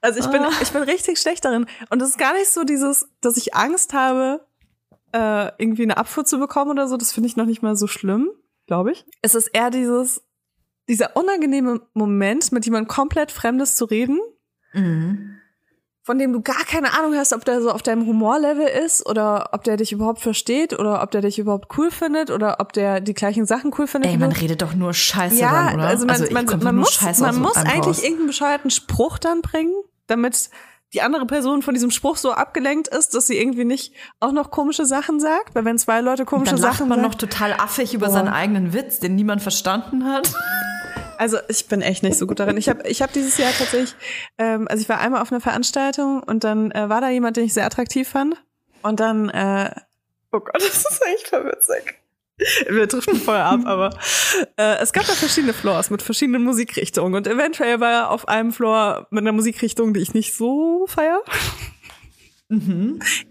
also ich bin, ich bin richtig schlecht darin. Und es ist gar nicht so dieses, dass ich Angst habe, äh, irgendwie eine Abfuhr zu bekommen oder so. Das finde ich noch nicht mal so schlimm, glaube ich. Es ist eher dieses, dieser unangenehme Moment, mit jemandem komplett Fremdes zu reden Mhm. Von dem du gar keine Ahnung hast, ob der so auf deinem Humorlevel ist oder ob der dich überhaupt versteht oder ob der dich überhaupt cool findet oder ob der die gleichen Sachen cool findet. Ey, man redet doch nur Scheiße ja, dann, oder? also man, ich man, man muss, man muss eigentlich raus. irgendeinen bescheuerten Spruch dann bringen, damit die andere Person von diesem Spruch so abgelenkt ist, dass sie irgendwie nicht auch noch komische Sachen sagt. Weil wenn zwei Leute komische Dann lacht Sachen man sagen, noch total affig über Boah. seinen eigenen Witz, den niemand verstanden hat. Also ich bin echt nicht so gut darin. Ich habe ich hab dieses Jahr tatsächlich, ähm, also ich war einmal auf einer Veranstaltung und dann äh, war da jemand, den ich sehr attraktiv fand. Und dann, äh, oh Gott, das ist echt voll witzig. Wir driften voll ab, aber äh, es gab da verschiedene Floors mit verschiedenen Musikrichtungen und eventuell war er auf einem Floor mit einer Musikrichtung, die ich nicht so feier.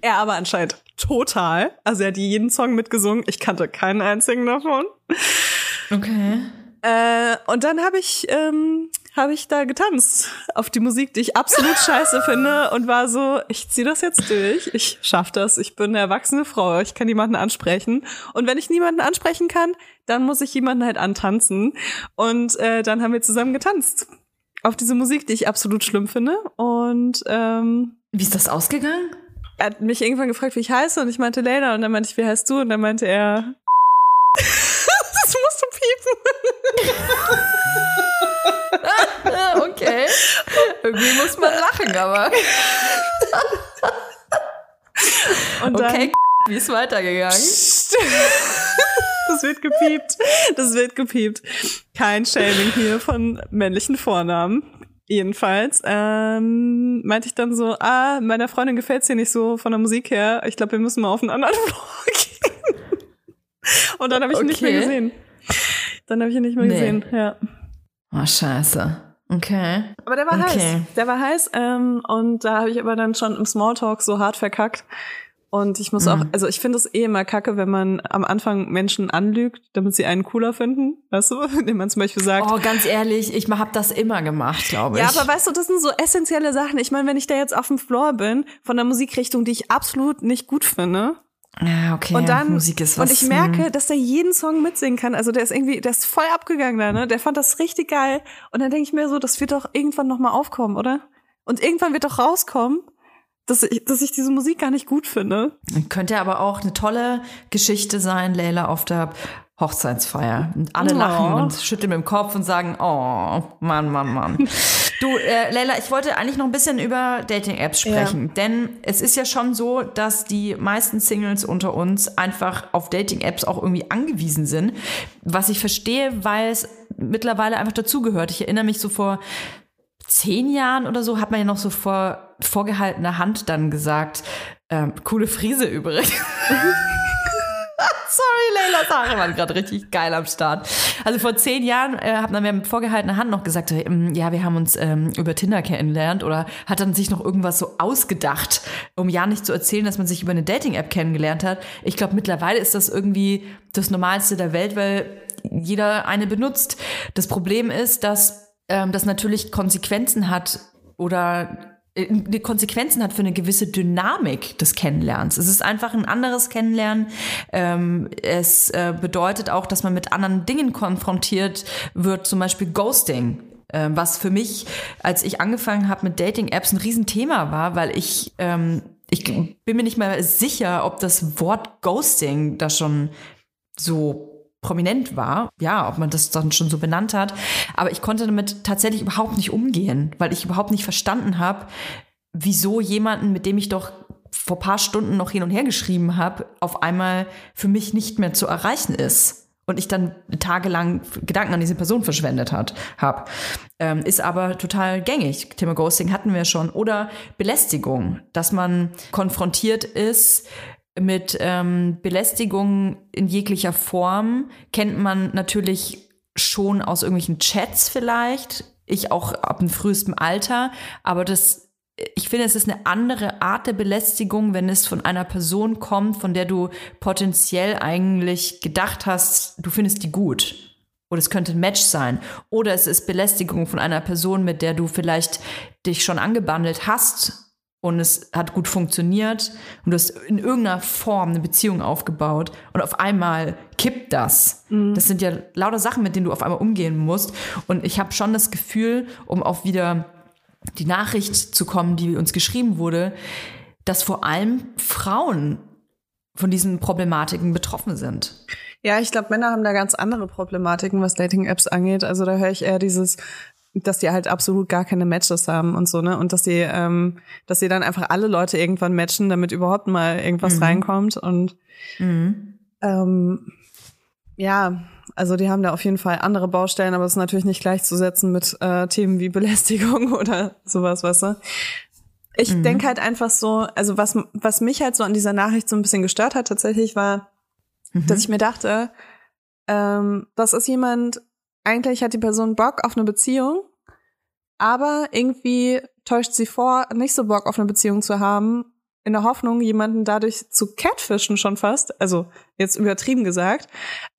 Er aber anscheinend total. Also er hat jeden Song mitgesungen. Ich kannte keinen einzigen davon. Okay. Äh, und dann habe ich, ähm, hab ich da getanzt auf die Musik, die ich absolut scheiße finde und war so, ich zieh das jetzt durch, ich schaff das, ich bin eine erwachsene Frau, ich kann jemanden ansprechen. Und wenn ich niemanden ansprechen kann, dann muss ich jemanden halt antanzen. Und äh, dann haben wir zusammen getanzt auf diese Musik, die ich absolut schlimm finde. Und ähm, Wie ist das ausgegangen? er hat mich irgendwann gefragt, wie ich heiße, und ich meinte Lena, und dann meinte ich, wie heißt du? Und dann meinte er, das musst du piepen. Okay. Irgendwie muss man lachen, aber. Und dann, Okay, wie ist weitergegangen? Das wird gepiept. Das wird gepiept. Kein Shaming hier von männlichen Vornamen. Jedenfalls ähm, meinte ich dann so, ah, meiner Freundin gefällt's hier nicht so von der Musik her. Ich glaube, wir müssen mal auf einen anderen Floor gehen. Und dann habe ich ihn nicht mehr Okay. gesehen. Dann habe ich ihn nicht mehr Nee. gesehen, ja. Oh, scheiße. Okay. Aber der war Okay. heiß. Der war heiß. Ähm, und da habe ich aber dann schon im Smalltalk so hart verkackt. Und ich muss auch, Mhm. also ich finde es eh immer kacke, wenn man am Anfang Menschen anlügt, damit sie einen cooler finden. Weißt du, indem man zum Beispiel sagt, Oh, ganz ehrlich, ich habe das immer gemacht, glaube ich. ja, aber weißt du, das sind so essentielle Sachen. Ich meine, wenn ich da jetzt auf dem Floor bin, von der Musikrichtung, die ich absolut nicht gut finde, ja, okay. und dann, Musik ist was. und ich merke, dass der jeden Song mitsingen kann. Also der ist irgendwie, der ist voll abgegangen da, ne? Der fand das richtig geil. Und dann denke ich mir so, das wird doch irgendwann nochmal aufkommen, oder? Und irgendwann wird doch rauskommen, dass ich, dass ich diese Musik gar nicht gut finde. Könnte aber auch eine tolle Geschichte sein, Leila, auf der Hochzeitsfeier. Und alle Oh. lachen und schütteln mit dem Kopf und sagen, oh, Mann, Mann, Mann. du, äh, Leila, ich wollte eigentlich noch ein bisschen über Dating-Apps sprechen. Denn es ist ja schon so, dass die meisten Singles unter uns einfach auf Dating-Apps auch irgendwie angewiesen sind. Was ich verstehe, weil es mittlerweile einfach dazugehört. Ich erinnere mich so vor zehn Jahren oder so hat man ja noch so vor vorgehaltener Hand dann gesagt, ähm, coole Frise übrigens. Sorry, Leila Sache waren gerade richtig geil am Start. Also vor zehn Jahren äh, hat man mir mit vorgehaltener Hand noch gesagt, äh, ja, wir haben uns ähm, über Tinder kennengelernt oder hat dann sich noch irgendwas so ausgedacht, um ja nicht zu erzählen, dass man sich über eine Dating-App kennengelernt hat. Ich glaube, mittlerweile ist das irgendwie das Normalste der Welt, weil jeder eine benutzt. Das Problem ist, dass ähm, das natürlich Konsequenzen hat oder äh, Konsequenzen hat für eine gewisse Dynamik des Kennenlernens. Es ist einfach ein anderes Kennenlernen. Ähm, es äh, bedeutet auch, dass man mit anderen Dingen konfrontiert wird, zum Beispiel Ghosting. Ähm, was für mich, als ich angefangen habe mit Dating-Apps, ein Riesenthema war, weil ich ähm, ich bin mir nicht mal sicher, ob das Wort Ghosting da schon so prominent war, ja, ob man das dann schon so benannt hat. Aber ich konnte damit tatsächlich überhaupt nicht umgehen, weil ich überhaupt nicht verstanden habe, wieso jemanden, mit dem ich doch vor paar Stunden noch hin und her geschrieben habe, auf einmal für mich nicht mehr zu erreichen ist. Und ich dann tagelang Gedanken an diese Person verschwendet hat, habe. Ähm, ist aber total gängig. Thema Ghosting hatten wir schon. Oder Belästigung, dass man konfrontiert ist mit ähm, Belästigung in jeglicher Form kennt man natürlich schon aus irgendwelchen Chats vielleicht. Ich auch ab dem frühesten Alter. Aber das, ich finde, es ist eine andere Art der Belästigung, wenn es von einer Person kommt, von der du potenziell eigentlich gedacht hast, du findest die gut. Oder es könnte ein Match sein. Oder es ist Belästigung von einer Person, mit der du vielleicht dich schon angebandelt hast und es hat gut funktioniert und du hast in irgendeiner Form eine Beziehung aufgebaut und auf einmal kippt das. Mhm. Das sind ja lauter Sachen, mit denen du auf einmal umgehen musst. Und ich habe schon das Gefühl, um auf wieder die Nachricht zu kommen, die uns geschrieben wurde, dass vor allem Frauen von diesen Problematiken betroffen sind. Ja, ich glaube, Männer haben da ganz andere Problematiken, was Dating-Apps angeht. Also da höre ich eher dieses, dass die halt absolut gar keine Matches haben und so, ne? Und dass sie, ähm, dass sie dann einfach alle Leute irgendwann matchen, damit überhaupt mal irgendwas mhm. reinkommt. Und mhm. ähm, ja, also die haben da auf jeden Fall andere Baustellen, aber es ist natürlich nicht gleichzusetzen mit äh, Themen wie Belästigung oder sowas, weißt du? Ich mhm. denke halt einfach so, also was, was mich halt so an dieser Nachricht so ein bisschen gestört hat tatsächlich, war, mhm. dass ich mir dachte, ähm, das ist jemand, eigentlich hat die Person Bock auf eine Beziehung, aber irgendwie täuscht sie vor, nicht so Bock auf eine Beziehung zu haben, in der Hoffnung, jemanden dadurch zu catfischen schon fast, also jetzt übertrieben gesagt,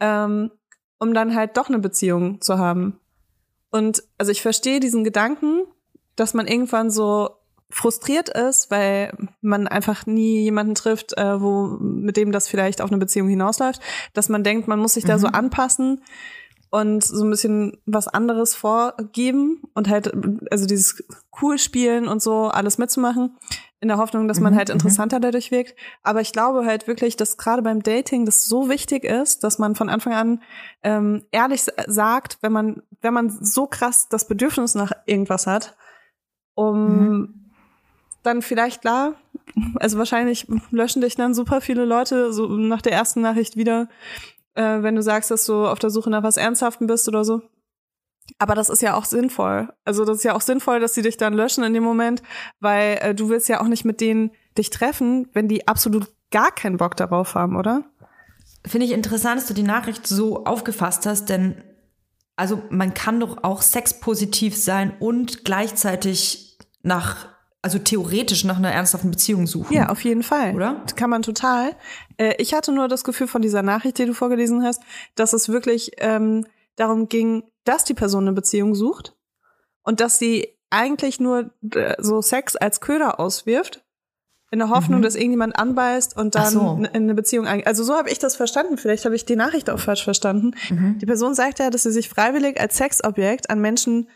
ähm, um dann halt doch eine Beziehung zu haben. Und also ich verstehe diesen Gedanken, dass man irgendwann so frustriert ist, weil man einfach nie jemanden trifft, äh, wo mit dem das vielleicht auf eine Beziehung hinausläuft, dass man denkt, man muss sich mhm. da so mhm. anpassen und so ein bisschen was anderes vorgeben und halt, also dieses cool spielen und so alles mitzumachen, in der Hoffnung, dass man mhm, halt mhm. interessanter dadurch wirkt. Aber ich glaube halt wirklich, dass gerade beim Dating das so wichtig ist, dass man von Anfang an ähm, ehrlich sagt, wenn man, wenn man so krass das Bedürfnis nach irgendwas hat, um mhm. dann vielleicht klar, also wahrscheinlich löschen dich dann super viele Leute so nach der ersten Nachricht wieder äh, wenn du sagst, dass du auf der Suche nach was Ernsthaften bist oder so. Aber das ist ja auch sinnvoll. Also das ist ja auch sinnvoll, dass sie dich dann löschen in dem Moment, weil äh, du willst ja auch nicht mit denen dich treffen, wenn die absolut gar keinen Bock darauf haben, oder? Finde ich interessant, dass du die Nachricht so aufgefasst hast, denn also man kann doch auch sexpositiv sein und gleichzeitig nach also theoretisch nach einer ernsthaften Beziehung suchen. Ja, auf jeden Fall. Oder? Das kann man total. Äh, ich hatte nur das Gefühl von dieser Nachricht, die du vorgelesen hast, dass es wirklich ähm, darum ging, dass die Person eine Beziehung sucht und dass sie eigentlich nur äh, so Sex als Köder auswirft, in der Hoffnung, mhm. dass irgendjemand anbeißt und dann so. in eine Beziehung eingeht. Also so habe ich das verstanden. Vielleicht habe ich die Nachricht auch falsch verstanden. Mhm. Die Person sagt ja, dass sie sich freiwillig als Sexobjekt an Menschen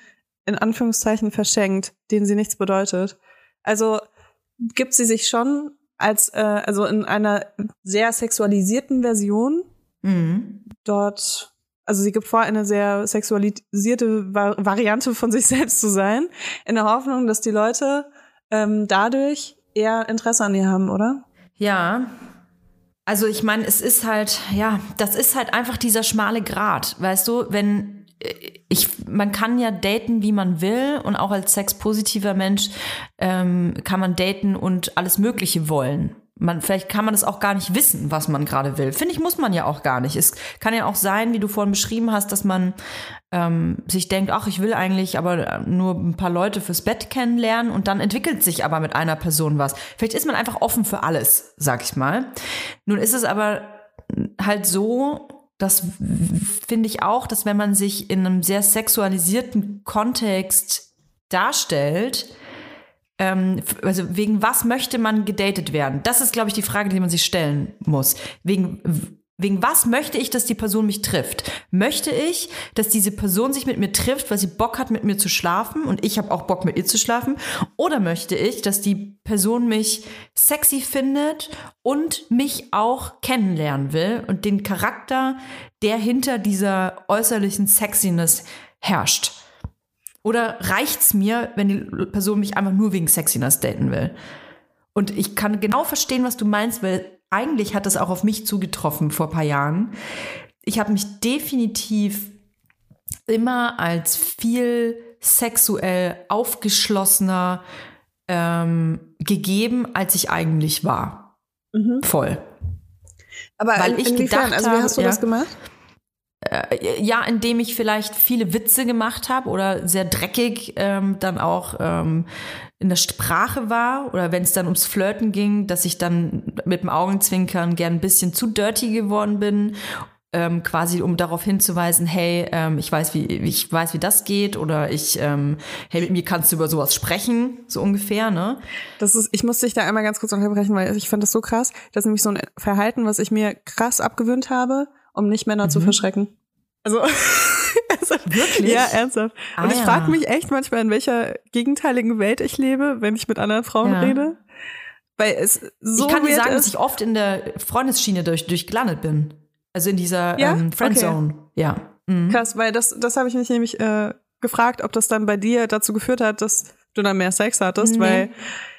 in Anführungszeichen verschenkt, denen sie nichts bedeutet. Also gibt sie sich schon als, äh, also in einer sehr sexualisierten Version mhm. dort, also sie gibt vor, eine sehr sexualisierte Variante von sich selbst zu sein, in der Hoffnung, dass die Leute ähm, dadurch eher Interesse an ihr haben, oder? Ja, also ich meine, es ist halt, ja, das ist halt einfach dieser schmale Grat, weißt du, wenn ich, man kann ja daten, wie man will und auch als sexpositiver Mensch ähm, kann man daten und alles Mögliche wollen. man, vielleicht kann man es auch gar nicht wissen, was man gerade will. Finde ich, muss man ja auch gar nicht. Es kann ja auch sein, wie du vorhin beschrieben hast, dass man ähm, sich denkt, ach, ich will eigentlich aber nur ein paar Leute fürs Bett kennenlernen und dann entwickelt sich aber mit einer Person was. Vielleicht ist man einfach offen für alles, sag ich mal. Nun ist es aber halt so, das finde ich auch, dass wenn man sich in einem sehr sexualisierten Kontext darstellt, ähm, also wegen was möchte man gedatet werden? Das ist, glaube ich, die Frage, die man sich stellen muss. Wegen Wegen was möchte ich, dass die Person mich trifft? Möchte ich, dass diese Person sich mit mir trifft, weil sie Bock hat, mit mir zu schlafen und ich habe auch Bock, mit ihr zu schlafen? Oder möchte ich, dass die Person mich sexy findet und mich auch kennenlernen will und den Charakter, der hinter dieser äußerlichen Sexiness herrscht? Oder reicht's mir, wenn die Person mich einfach nur wegen Sexiness daten will? Und ich kann genau verstehen, was du meinst, weil eigentlich hat das auch auf mich zugetroffen vor ein paar Jahren. Ich habe mich definitiv immer als viel sexuell aufgeschlossener ähm, gegeben, als ich eigentlich war. Mhm. Voll. Aber Weil in, ich inwiefern? Gedacht also wie hast du ja, das gemacht? Äh, ja, indem ich vielleicht viele Witze gemacht habe oder sehr dreckig ähm, dann auch ähm, in der Sprache war oder wenn es dann ums Flirten ging, dass ich dann mit dem Augenzwinkern gern ein bisschen zu dirty geworden bin ähm, quasi um darauf hinzuweisen, hey, ähm, ich weiß, wie ich weiß, wie das geht, oder ich, ähm, hey, mit mir kannst du über sowas sprechen, so ungefähr, ne? Das ist, ich muss dich da einmal ganz kurz unterbrechen, weil ich fand das so krass. Das ist nämlich so ein Verhalten, was ich mir krass abgewöhnt habe, um nicht Männer mhm. zu verschrecken. Also, also wirklich? Ja, ernsthaft. Ah, und ich frage ja. mich echt manchmal, in welcher gegenteiligen Welt ich lebe, wenn ich mit anderen Frauen ja. rede. Weil es so Ich kann dir sagen, ist. dass ich oft in der Freundesschiene durch, durchgelandet bin. Also in dieser ja? ähm, Friendzone. Okay. Ja. Mhm. Krass, weil das, das habe ich mich nämlich äh, gefragt, ob das dann bei dir dazu geführt hat, dass du dann mehr Sex hattest, nee. weil.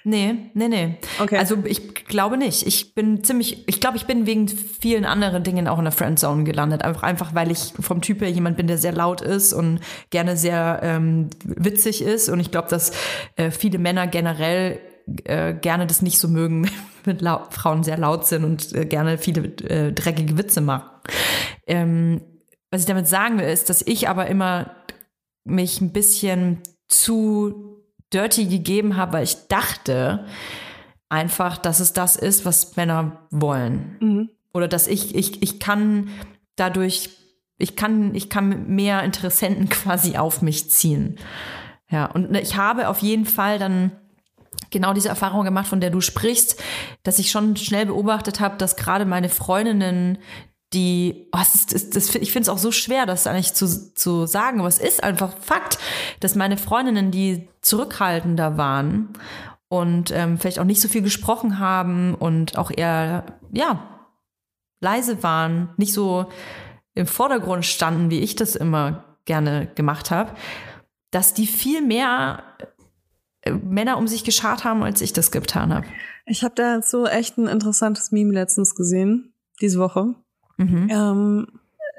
Nee, nee, nee. Okay. Also ich glaube nicht. Ich bin ziemlich, ich glaube, ich bin wegen vielen anderen Dingen auch in der Friendzone gelandet. Einfach, einfach weil ich vom Typ her jemand bin, der sehr laut ist und gerne sehr ähm, witzig ist. Und ich glaube, dass äh, viele Männer generell äh, gerne das nicht so mögen, wenn Frauen sehr laut sind und äh, gerne viele äh, dreckige Witze machen. Ähm, was ich damit sagen will, ist, dass ich aber immer mich ein bisschen zu dirty gegeben habe, weil ich dachte einfach, dass es das ist, was Männer wollen. Mhm. Oder dass ich, ich, ich kann dadurch, ich kann, ich kann mehr Interessenten quasi auf mich ziehen. Ja, und ich habe auf jeden Fall dann genau diese Erfahrung gemacht, von der du sprichst, dass ich schon schnell beobachtet habe, dass gerade meine Freundinnen, die, oh, das ist, das, das, ich finde es auch so schwer, das eigentlich zu, zu sagen, aber es ist einfach Fakt, dass meine Freundinnen, die zurückhaltender waren und ähm, vielleicht auch nicht so viel gesprochen haben und auch eher, ja, leise waren, nicht so im Vordergrund standen, wie ich das immer gerne gemacht habe, dass die viel mehr äh, Männer um sich geschart haben, als ich das getan habe. Ich habe da so echt ein interessantes Meme letztens gesehen, diese Woche. Mhm. Ähm,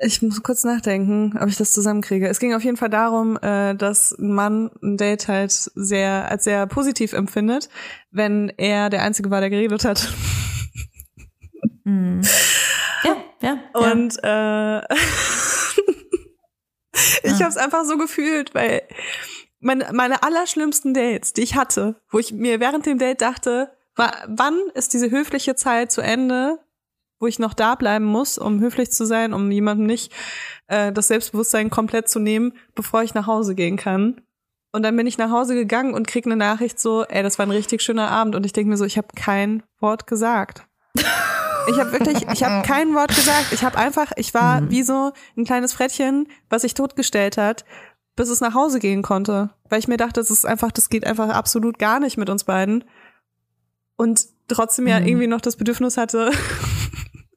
ich muss kurz nachdenken, ob ich das zusammenkriege. Es ging auf jeden Fall darum, äh, dass ein Mann ein Date halt sehr als sehr positiv empfindet, wenn er der Einzige war, der geredet hat. Mhm. Ja, ja. Und äh, ich ja. habe es einfach so gefühlt, weil meine, meine allerschlimmsten Dates, die ich hatte, wo ich mir während dem Date dachte, wann ist diese höfliche Zeit zu Ende, wo ich noch da bleiben muss, um höflich zu sein, um jemandem nicht äh, das Selbstbewusstsein komplett zu nehmen, bevor ich nach Hause gehen kann. Und dann bin ich nach Hause gegangen und krieg eine Nachricht so, ey, das war ein richtig schöner Abend. Und ich denke mir so, ich habe kein Wort gesagt. Ich habe wirklich, ich habe kein Wort gesagt. Ich habe einfach, ich war mhm. wie so ein kleines Frettchen, was sich totgestellt hat, bis es nach Hause gehen konnte. Weil ich mir dachte, das ist einfach, das geht einfach absolut gar nicht mit uns beiden. Und trotzdem ja mhm. irgendwie noch das Bedürfnis hatte,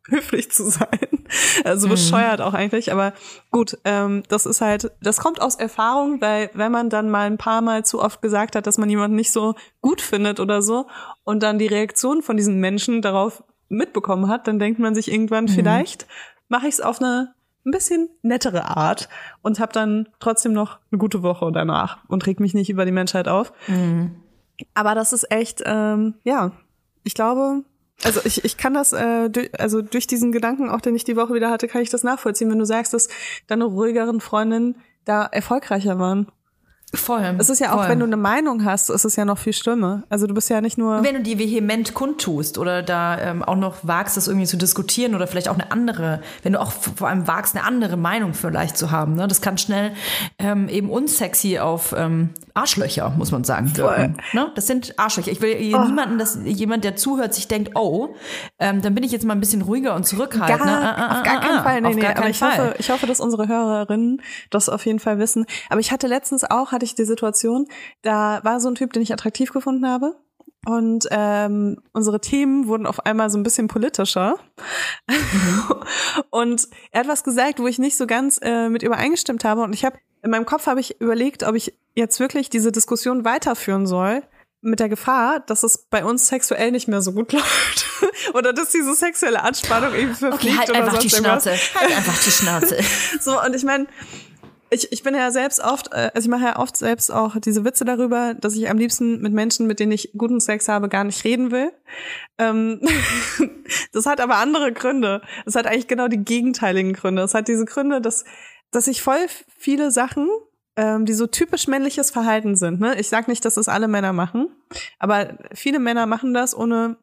höflich zu sein. Also bescheuert auch eigentlich, aber gut, ähm, das ist halt, das kommt aus Erfahrung, weil wenn man dann mal ein paar Mal zu oft gesagt hat, dass man jemanden nicht so gut findet oder so und dann die Reaktion von diesen Menschen darauf mitbekommen hat, dann denkt man sich irgendwann, mhm. vielleicht mache ich es auf eine ein bisschen nettere Art und habe dann trotzdem noch eine gute Woche danach und reg mich nicht über die Menschheit auf. Mhm. Aber das ist echt, ähm, ja, ich glaube, Also ich, ich kann das, äh, also durch diesen Gedanken, auch den ich die Woche wieder hatte, kann ich das nachvollziehen, wenn du sagst, dass deine ruhigeren Freundinnen da erfolgreicher waren. Voll. Es ist ja auch, voll. wenn du eine Meinung hast, ist es ja noch viel schlimmer. Also du bist ja nicht nur. Wenn du die vehement kundtust oder da ähm, auch noch wagst, das irgendwie zu diskutieren oder vielleicht auch eine andere, wenn du auch vor allem wagst, eine andere Meinung vielleicht zu haben, ne? das kann schnell ähm, eben unsexy auf ähm, Arschlöcher, muss man sagen, wirken. Ne? Das sind Arschlöcher. Ich will hier niemanden, dass jemand, der zuhört, sich denkt, oh, ähm, dann bin ich jetzt mal ein bisschen ruhiger und zurückhaltend. Gar? Ah, ah, auf gar ah, keinen ah, Fall. Nee, nee, aber ich Fall. hoffe, ich hoffe, dass unsere Hörerinnen das auf jeden Fall wissen. Aber ich hatte letztens auch, hatte ich die Situation, da war so ein Typ, den ich attraktiv gefunden habe. Und ähm, unsere Themen wurden auf einmal so ein bisschen politischer. und er hat was gesagt, wo ich nicht so ganz äh, mit übereingestimmt habe. Und ich habe in meinem Kopf habe ich überlegt, ob ich jetzt wirklich diese Diskussion weiterführen soll. Mit der Gefahr, dass es bei uns sexuell nicht mehr so gut läuft. oder dass diese sexuelle Anspannung irgendwie verfliegt Okay, halt oder einfach die sonst irgendwas. Schnauze. Halt einfach die Schnauze. So, und ich meine, ich, ich bin ja selbst oft, äh, also ich mache ja oft selbst auch diese Witze darüber, dass ich am liebsten mit Menschen, mit denen ich guten Sex habe, gar nicht reden will. Ähm, das hat aber andere Gründe. Es hat eigentlich genau die gegenteiligen Gründe. Es hat diese Gründe, dass, dass ich voll viele Sachen, ähm, die so typisch männliches Verhalten sind. Ne? Ich sage nicht, dass das alle Männer machen, aber viele Männer machen das, ohne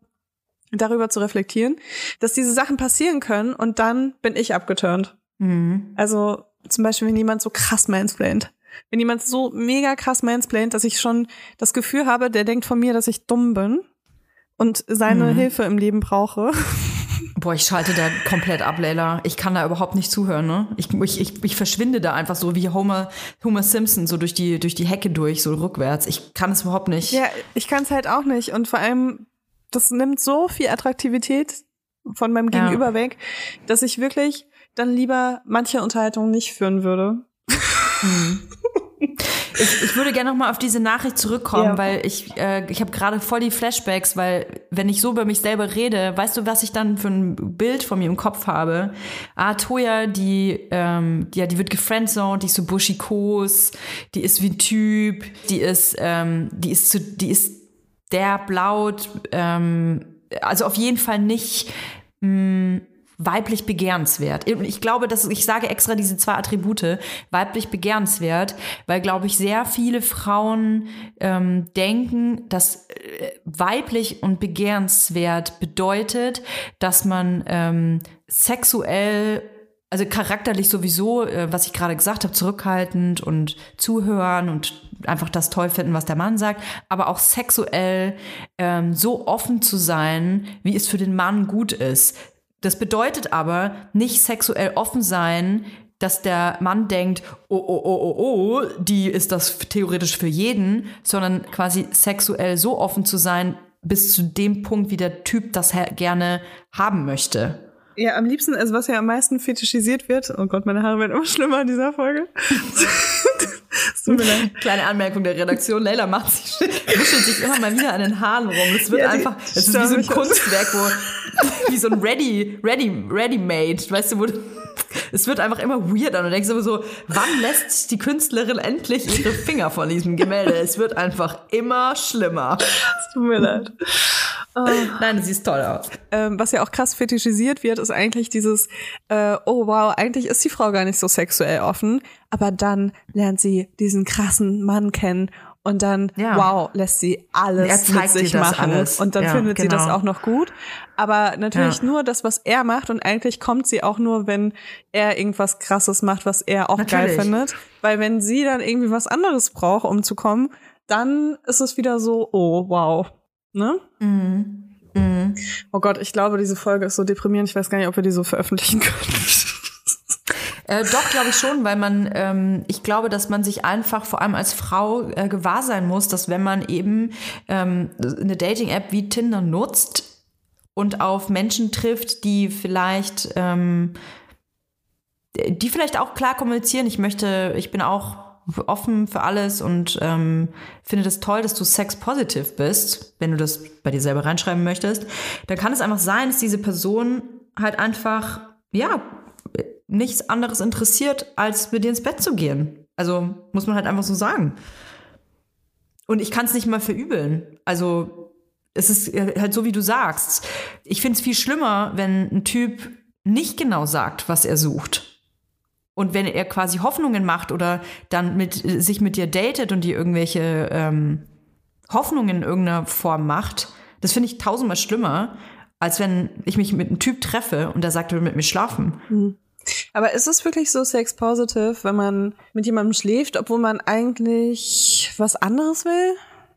darüber zu reflektieren, dass diese Sachen passieren können und dann bin ich abgeturnt. Mhm. Also zum Beispiel, wenn jemand so krass mansplaint. Wenn jemand so mega krass mansplaint, dass ich schon das Gefühl habe, der denkt von mir, dass ich dumm bin und seine Mhm. Hilfe im Leben brauche. Boah, ich schalte da komplett ab, Leila. Ich kann da überhaupt nicht zuhören, ne? Ich, ich, ich, ich verschwinde da einfach so wie Homer, Homer Simpson, so durch die, durch die Hecke durch, so rückwärts. Ich kann es überhaupt nicht. Ja, ich kann es halt auch nicht. Und vor allem, das nimmt so viel Attraktivität von meinem Ja. Gegenüber weg, dass ich wirklich dann lieber manche Unterhaltungen nicht führen würde. Ich, ich würde gerne noch mal auf diese Nachricht zurückkommen, Ja. weil ich, äh, ich habe gerade voll die Flashbacks, weil wenn ich so über mich selber rede, weißt du, was ich dann für ein Bild von mir im Kopf habe? Ah, Toya, die, ähm, ja, die wird gefriendzoned, die ist so buschikos, die ist wie ein Typ, die ist, ähm, die ist zu, die ist derb laut, ähm, also auf jeden Fall nicht mh, weiblich begehrenswert. Ich glaube, dass ich sage extra diese zwei Attribute, weiblich begehrenswert, weil, glaube ich, sehr viele Frauen ähm, denken, dass äh, weiblich und begehrenswert bedeutet, dass man ähm, sexuell also charakterlich sowieso, äh, was ich gerade gesagt habe, zurückhaltend und zuhören und einfach das toll finden, was der Mann sagt, aber auch sexuell ähm, so offen zu sein, wie es für den Mann gut ist. Das bedeutet aber nicht sexuell offen sein, dass der Mann denkt, oh, oh, oh, oh, oh, die ist das theoretisch für jeden, sondern quasi sexuell so offen zu sein, bis zu dem Punkt, wie der Typ das gerne haben möchte. Ja, am liebsten, also was ja am meisten fetischisiert wird, oh Gott, meine Haare werden immer schlimmer in dieser Folge. Es tut mir leid. Kleine Anmerkung der Redaktion. Leila macht sich, wuschelt sich immer mal wieder an den Haaren rum. Es wird Ja, einfach, es ist wie so ein. Kunstwerk, wo, wie so ein Ready, Ready, Ready-Made, weißt du, wo, es wird einfach immer weirder und du denkst immer so, wann lässt die Künstlerin endlich ihre Finger von diesem Gemälde? Es wird einfach immer schlimmer. Es tut mir leid. Nein, du siehst toll aus. ähm, was ja auch krass fetischisiert wird, ist eigentlich dieses, äh, oh wow, eigentlich ist die Frau gar nicht so sexuell offen, aber dann lernt sie diesen krassen Mann kennen und dann, Ja. wow, lässt sie alles mit sich machen alles. und dann Ja, findet sie das genau. auch noch gut. Aber natürlich Ja. nur das, was er macht und eigentlich kommt sie auch nur, wenn er irgendwas krasses macht, was er auch geil Natürlich. findet. Weil wenn sie dann irgendwie was anderes braucht, um zu kommen, dann ist es wieder so, oh wow. Ne? Oh Gott, ich glaube, diese Folge ist so deprimierend. Ich weiß gar nicht, ob wir die so veröffentlichen können. Äh, doch, glaube ich schon, weil man, ähm, ich glaube, dass man sich einfach vor allem als Frau äh, gewahr sein muss, dass wenn man eben ähm, eine Dating-App wie Tinder nutzt und auf Menschen trifft, die vielleicht, ähm, die vielleicht auch klar kommunizieren, ich möchte, ich bin auch offen für alles und ähm, finde das toll, dass du sex-positive bist, wenn du das bei dir selber reinschreiben möchtest, dann kann es einfach sein, dass diese Person halt einfach, ja, nichts anderes interessiert, als mit dir ins Bett zu gehen. Also muss man halt einfach so sagen. Und ich kann es nicht mal verübeln. Also es ist halt so, wie du sagst. Ich finde es viel schlimmer, wenn ein Typ nicht genau sagt, was er sucht. Und wenn er quasi Hoffnungen macht oder dann mit, sich mit dir datet und dir irgendwelche ähm, Hoffnungen in irgendeiner Form macht, das finde ich tausendmal schlimmer, als wenn ich mich mit einem Typ treffe und der sagt, er will mit mir schlafen. Mhm. Aber ist es wirklich so sex positive, wenn man mit jemandem schläft, obwohl man eigentlich was anderes will?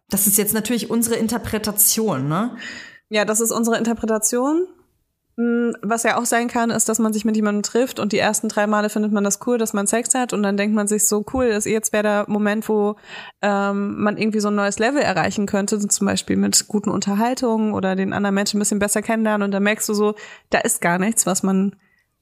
Das ist jetzt natürlich unsere Interpretation, ne? Ja, das ist unsere Interpretation. Hm, was ja auch sein kann, ist, dass man sich mit jemandem trifft und die ersten drei Male findet man das cool, dass man Sex hat und dann denkt man sich so cool, dass jetzt wäre der Moment, wo ähm, man irgendwie so ein neues Level erreichen könnte, zum Beispiel mit guten Unterhaltungen oder den anderen Menschen ein bisschen besser kennenlernen und dann merkst du so, da ist gar nichts, was man,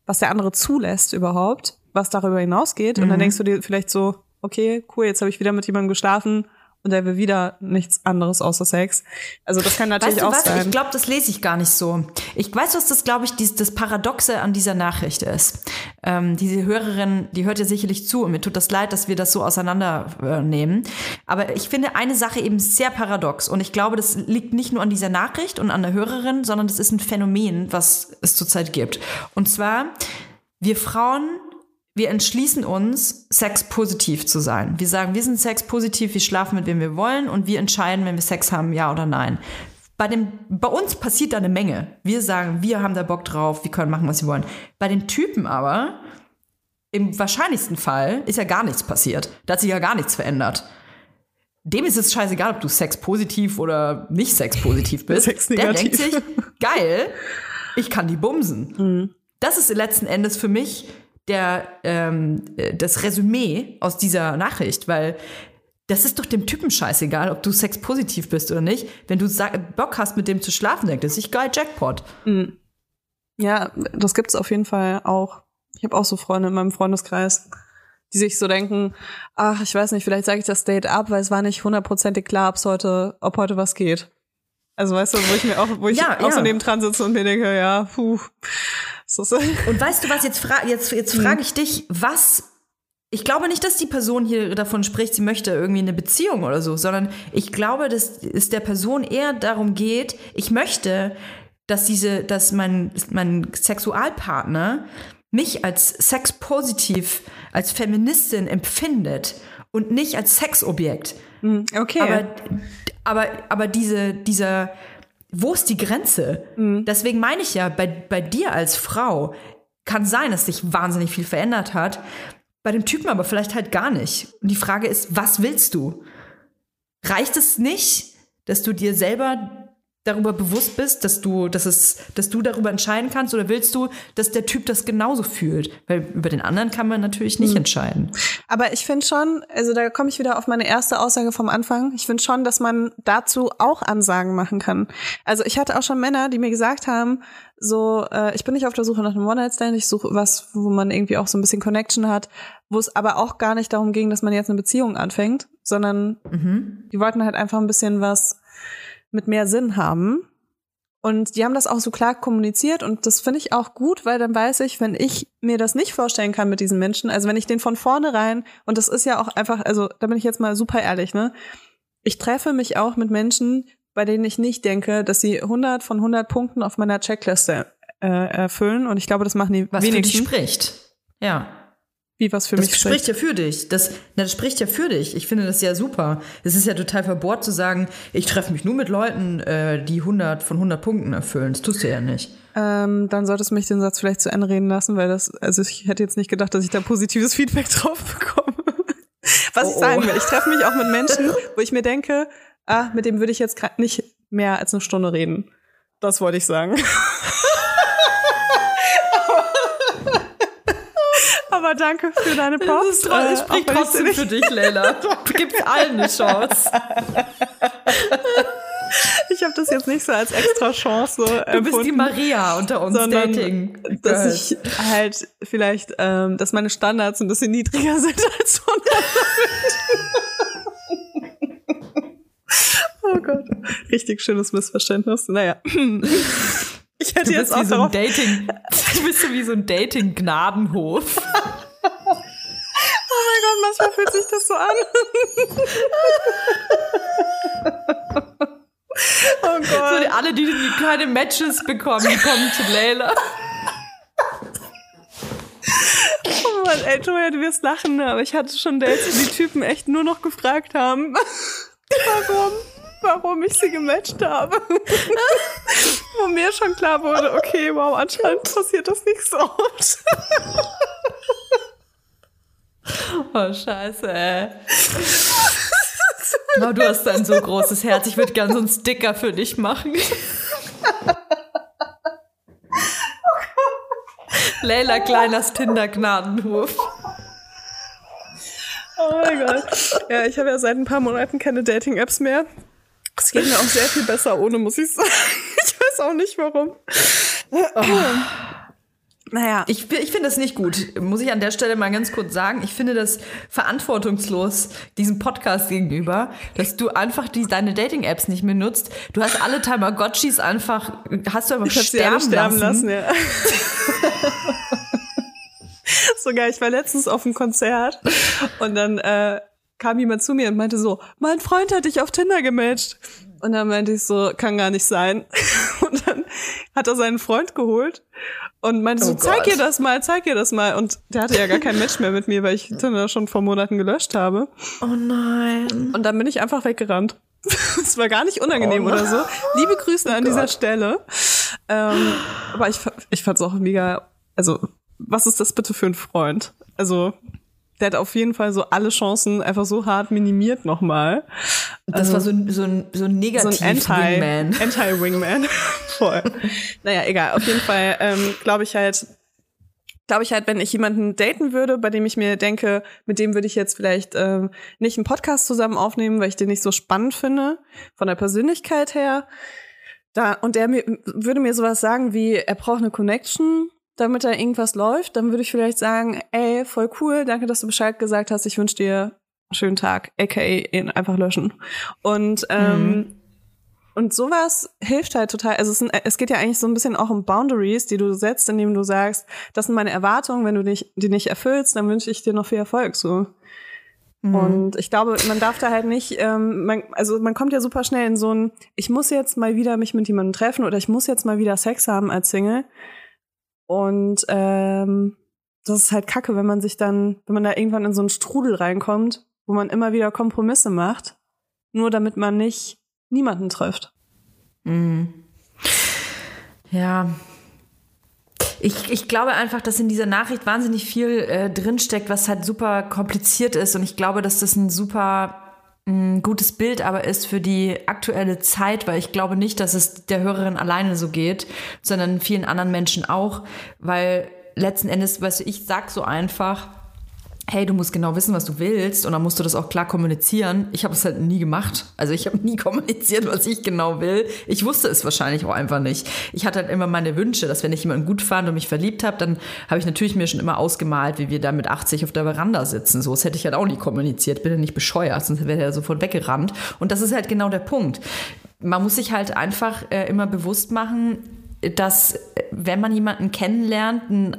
was der andere zulässt überhaupt, was darüber hinausgeht mhm. und dann mhm. denkst du dir vielleicht so, okay, cool, jetzt habe ich wieder mit jemandem geschlafen und er will wieder nichts anderes außer Sex. Also das kann natürlich weißt du auch was? sein. Ich glaube, das lese ich gar nicht so. Ich weiß, was das, glaube ich, dies, das Paradoxe an dieser Nachricht ist. Ähm, diese Hörerin, die hört ja sicherlich zu und mir tut das leid, dass wir das so auseinandernehmen. Aber ich finde eine Sache eben sehr paradox und ich glaube, das liegt nicht nur an dieser Nachricht und an der Hörerin, sondern das ist ein Phänomen, was es zurzeit gibt. Und zwar, wir Frauen wir entschließen uns, sexpositiv zu sein. Wir sagen, wir sind sexpositiv, wir schlafen mit wem wir wollen und wir entscheiden, wenn wir Sex haben, ja oder nein. Bei, dem, bei uns passiert da eine Menge. Wir sagen, wir haben da Bock drauf, wir können machen, was wir wollen. Bei den Typen aber, im wahrscheinlichsten Fall, ist ja gar nichts passiert. Da hat sich ja gar nichts verändert. Dem ist es scheißegal, ob du sexpositiv oder nicht sexpositiv bist. Der denkt sich, geil, ich kann die bumsen. Mhm. Das ist letzten Endes für mich der, ähm, das Resümee aus dieser Nachricht, weil das ist doch dem Typen scheißegal, ob du sexpositiv bist oder nicht. Wenn du Bock hast, mit dem zu schlafen, denkt er sich geil, Jackpot. Mhm. Ja, das gibt's auf jeden Fall auch. Ich habe auch so Freunde in meinem Freundeskreis, die sich so denken, ach, ich weiß nicht, vielleicht sage ich das Date ab, weil es war nicht hundertprozentig klar, ob's heute, ob heute was geht. Also weißt du, wo ich mir auch, wo ich ja, auch ja. so neben dran sitze und mir denke, ja, puh. Und weißt du was, jetzt, fra jetzt, jetzt frage mhm. ich dich, was ich glaube nicht, dass die Person hier davon spricht, sie möchte irgendwie eine Beziehung oder so, sondern ich glaube, dass es der Person eher darum geht, ich möchte, dass diese, dass mein, mein Sexualpartner mich als sexpositiv, als Feministin empfindet und nicht als Sexobjekt. Mhm, okay. Aber, aber, aber diese, dieser, wo ist die Grenze? Mhm. Deswegen meine ich ja, bei, bei dir als Frau kann sein, dass sich wahnsinnig viel verändert hat. Bei dem Typen aber vielleicht halt gar nicht. Und die Frage ist, was willst du? Reicht es nicht, dass du dir selber darüber bewusst bist, dass du, dass es, dass du darüber entscheiden kannst, oder willst du, dass der Typ das genauso fühlt? Weil über den anderen kann man natürlich nicht mhm. entscheiden. Aber ich finde schon, also da komme ich wieder auf meine erste Aussage vom Anfang. Ich finde schon, dass man dazu auch Ansagen machen kann. Also ich hatte auch schon Männer, die mir gesagt haben, so, äh, ich bin nicht auf der Suche nach einem One-Night-Stand, ich suche was, wo man irgendwie auch so ein bisschen Connection hat, wo es aber auch gar nicht darum ging, dass man jetzt eine Beziehung anfängt, sondern mhm. die wollten halt einfach ein bisschen was mit mehr Sinn haben. Und die haben das auch so klar kommuniziert und das finde ich auch gut, weil dann weiß ich, wenn ich mir das nicht vorstellen kann mit diesen Menschen, also wenn ich den von vornherein, und das ist ja auch einfach, also da bin ich jetzt mal super ehrlich, ne? Ich treffe mich auch mit Menschen, bei denen ich nicht denke, dass sie 100 von 100 Punkten auf meiner Checkliste äh, erfüllen und ich glaube, das machen die Was wenigsten. für dich spricht. Ja. Wie was für das mich spricht. ja für dich. Das, na, das spricht ja für dich. Ich finde das ja super. Es ist ja total verbohrt zu sagen, ich treffe mich nur mit Leuten, äh, die 100 von 100 Punkten erfüllen. Das tust du ja nicht. Ähm, dann solltest du mich den Satz vielleicht zu Ende reden lassen, weil das, also ich hätte jetzt nicht gedacht, dass ich da positives Feedback drauf bekomme. Was oh, ich sagen will, ich treffe mich auch mit Menschen, wo ich mir denke, ah, mit dem würde ich jetzt nicht mehr als eine Stunde reden. Das wollte ich sagen. Aber danke für deine Props. Äh, spricht trotzdem für dich, Leila. Du gibst allen eine Chance. Ich habe das jetzt nicht so als extra Chance. So du bist die Maria unter uns sondern, Dating. Dass ich halt vielleicht, ähm, dass meine Standards ein bisschen niedriger sind als von Oh Gott. Richtig schönes Missverständnis. Naja. Ich hätte du jetzt auch wie so ein Dating, du bist so wie so ein Dating-Gnadenhof. Oh mein Gott, manchmal fühlt sich das so an. Oh Gott. So, alle, die, die keine Matches bekommen, die kommen zu Leila. Oh Mann, ey, Toya, du wirst lachen, aber ich hatte schon Dates, wo die Typen echt nur noch gefragt haben, warum, warum ich sie gematcht habe. wo mir schon klar wurde, okay, wow, anscheinend passiert das nicht so oft. Oh, scheiße, ey. Oh, du hast ein so großes Herz. Ich würde gerne so einen Sticker für dich machen. Leila Kleiners Tinder-Gnadenhof. Oh mein Gott. Ja, ich habe ja seit ein paar Monaten keine Dating-Apps mehr. Es geht mir auch sehr viel besser ohne, muss ich sagen. Ich weiß auch nicht warum. Naja. Ich, ich finde das nicht gut, muss ich an der Stelle mal ganz kurz sagen. Ich finde das verantwortungslos diesem Podcast gegenüber, dass du einfach die, deine Dating-Apps nicht mehr nutzt. Du hast alle Tamagotchis einfach, hast du einfach alle sterben lassen. lassen ja. Sogar, ich war letztens auf einem Konzert und dann äh, kam jemand zu mir und meinte so, mein Freund hat dich auf Tinder gematcht. Und dann meinte ich so, kann gar nicht sein. Und dann hat er seinen Freund geholt und meinte so, oh zeig ihr das mal, zeig ihr das mal. Und der hatte ja gar kein Match mehr mit mir, weil ich Tinder schon vor Monaten gelöscht habe. Oh nein. Und dann bin ich einfach weggerannt. Es war gar nicht unangenehm oh oder so. Liebe Grüße oh an dieser Stelle. Ähm, aber ich, ich fand es auch mega, also, was ist das bitte für ein Freund? Also, der hat auf jeden Fall so alle Chancen einfach so hart minimiert nochmal. Das also, war so ein, so ein, so ein negativ so ein Anti, Anti-Wingman. Voll. naja, egal. Auf jeden Fall ähm, glaube ich halt, glaube ich halt, wenn ich jemanden daten würde, bei dem ich mir denke, mit dem würde ich jetzt vielleicht ähm, nicht einen Podcast zusammen aufnehmen, weil ich den nicht so spannend finde, von der Persönlichkeit her. Da, und der mir, würde mir sowas sagen wie, er braucht eine Connection, damit da irgendwas läuft, dann würde ich vielleicht sagen, ey, voll cool, danke, dass du Bescheid gesagt hast, ich wünsche dir einen schönen Tag, aka ihn einfach löschen. Und ähm, mhm. Und sowas hilft halt total. Also es, sind, es, geht ja eigentlich so ein bisschen auch um Boundaries, die du setzt, indem du sagst, das sind meine Erwartungen, wenn du dich, die nicht erfüllst, dann wünsche ich dir noch viel Erfolg. So. Mhm. Und ich glaube, man darf da halt nicht, ähm, man, also man kommt ja super schnell in so ein, ich muss jetzt mal wieder mich mit jemandem treffen oder ich muss jetzt mal wieder Sex haben als Single. Und ähm, das ist halt kacke, wenn man sich dann, wenn man da irgendwann in so einen Strudel reinkommt, wo man immer wieder Kompromisse macht, nur damit man nicht niemanden trifft. Mhm. Ja. Ich, ich glaube einfach, dass in dieser Nachricht wahnsinnig viel äh, drinsteckt, was halt super kompliziert ist. Und ich glaube, dass das ein super ein gutes Bild aber ist für die aktuelle Zeit, weil ich glaube nicht, dass es der Hörerin alleine so geht, sondern vielen anderen Menschen auch, weil letzten Endes, weißt du, ich sag so einfach, hey, du musst genau wissen, was du willst und dann musst du das auch klar kommunizieren. Ich habe es halt nie gemacht. Also ich habe nie kommuniziert, was ich genau will. Ich wusste es wahrscheinlich auch einfach nicht. Ich hatte halt immer meine Wünsche, dass wenn ich jemanden gut fand und mich verliebt habe, dann habe ich natürlich mir schon immer ausgemalt, wie wir da mit 80 auf der Veranda sitzen. So, das hätte ich halt auch nie kommuniziert. Bin ja nicht bescheuert, sonst wäre er sofort weggerannt. Und das ist halt genau der Punkt. Man muss sich halt einfach äh, immer bewusst machen, dass äh, wenn man jemanden kennenlernt, ein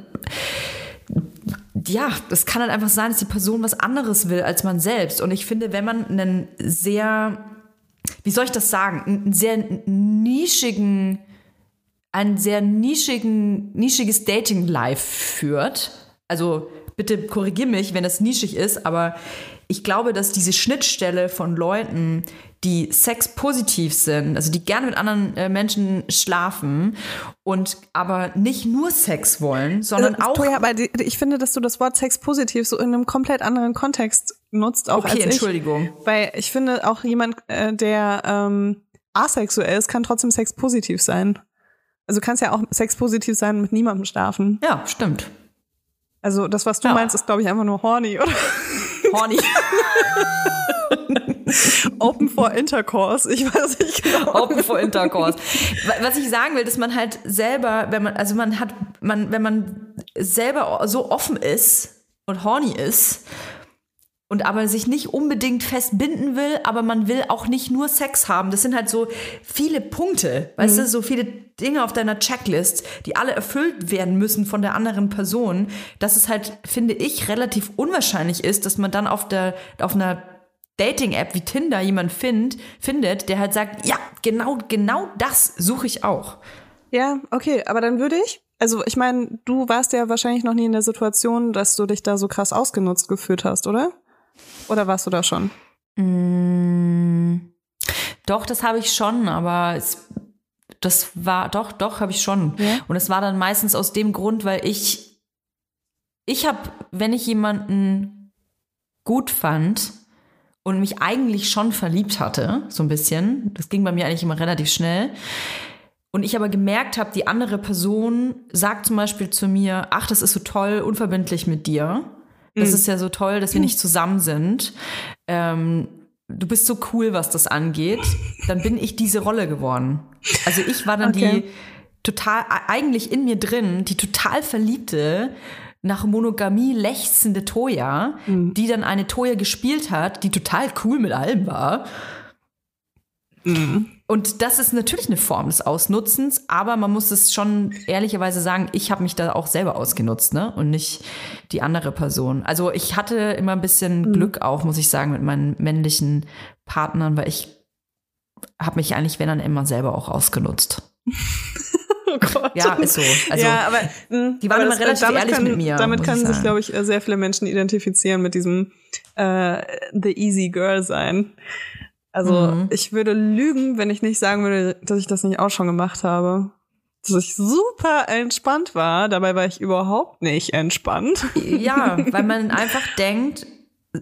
ja, das kann halt einfach sein, dass die Person was anderes will als man selbst. Und ich finde, wenn man einen sehr, wie soll ich das sagen, einen sehr nischigen, ein sehr nischigen, nischiges Dating-Life führt, also bitte korrigier mich, wenn das nischig ist, aber ich glaube, dass diese Schnittstelle von Leuten, die sexpositiv sind, also die gerne mit anderen äh, Menschen schlafen und aber nicht nur Sex wollen, sondern äh, auch. Ja, aber ich finde, dass du das Wort sexpositiv so in einem komplett anderen Kontext nutzt, auch okay, als ich. Entschuldigung. Weil ich finde, auch jemand, äh, der ähm, asexuell ist, kann trotzdem sexpositiv sein. Also du kannst ja auch sexpositiv sein und mit niemandem schlafen. Ja, stimmt. Also das, was du ja. meinst, ist, glaube ich, einfach nur horny, oder? Horny. Open for Intercourse, ich weiß nicht genau. Open for Intercourse. Was ich sagen will, dass man halt selber, wenn man, also man hat, man, wenn man selber so offen ist und horny ist und aber sich nicht unbedingt festbinden will, aber man will auch nicht nur Sex haben. Das sind halt so viele Punkte, weißt mhm. du, so viele Dinge auf deiner Checklist, die alle erfüllt werden müssen von der anderen Person, dass es halt, finde ich, relativ unwahrscheinlich ist, dass man dann auf der, auf einer Dating-App wie Tinder jemand find, findet, der halt sagt, ja, genau, genau das suche ich auch. Ja, okay, aber dann würde ich, also ich meine, du warst ja wahrscheinlich noch nie in der Situation, dass du dich da so krass ausgenutzt gefühlt hast, oder? Oder warst du da schon? Mm, doch, das habe ich schon, aber es, das war, doch, doch, habe ich schon. Ja? Und es war dann meistens aus dem Grund, weil ich, ich habe, wenn ich jemanden gut fand und mich eigentlich schon verliebt hatte, so ein bisschen, das ging bei mir eigentlich immer relativ schnell, und ich aber gemerkt habe, die andere Person sagt zum Beispiel zu mir, ach, das ist so toll, unverbindlich mit dir. Das Mhm. ist ja so toll, dass wir nicht zusammen sind. Ähm, du bist so cool, was das angeht. Dann bin ich diese Rolle geworden. Also ich war dann Okay. die total, eigentlich in mir drin, die total verliebte, nach Monogamie lechzende Toya, Mhm. die dann eine Toya gespielt hat, die total cool mit allem war. Mhm. Und das ist natürlich eine Form des Ausnutzens, aber man muss es schon ehrlicherweise sagen, ich habe mich da auch selber ausgenutzt, ne? Und nicht die andere Person. Also ich hatte immer ein bisschen Mhm. Glück auch, muss ich sagen, mit meinen männlichen Partnern, weil ich habe mich eigentlich, wenn dann immer selber auch ausgenutzt. Oh Gott. Ja, ist so. Also ja, aber mh, die waren aber immer relativ damit ehrlich können, mit mir, Damit können ich sich, glaube ich, äh, sehr viele Menschen identifizieren mit diesem äh, the easy girl sein. Also Mhm. ich würde lügen, wenn ich nicht sagen würde, dass ich das nicht auch schon gemacht habe. Dass ich super entspannt war. Dabei war ich überhaupt nicht entspannt. Ja, weil man einfach denkt,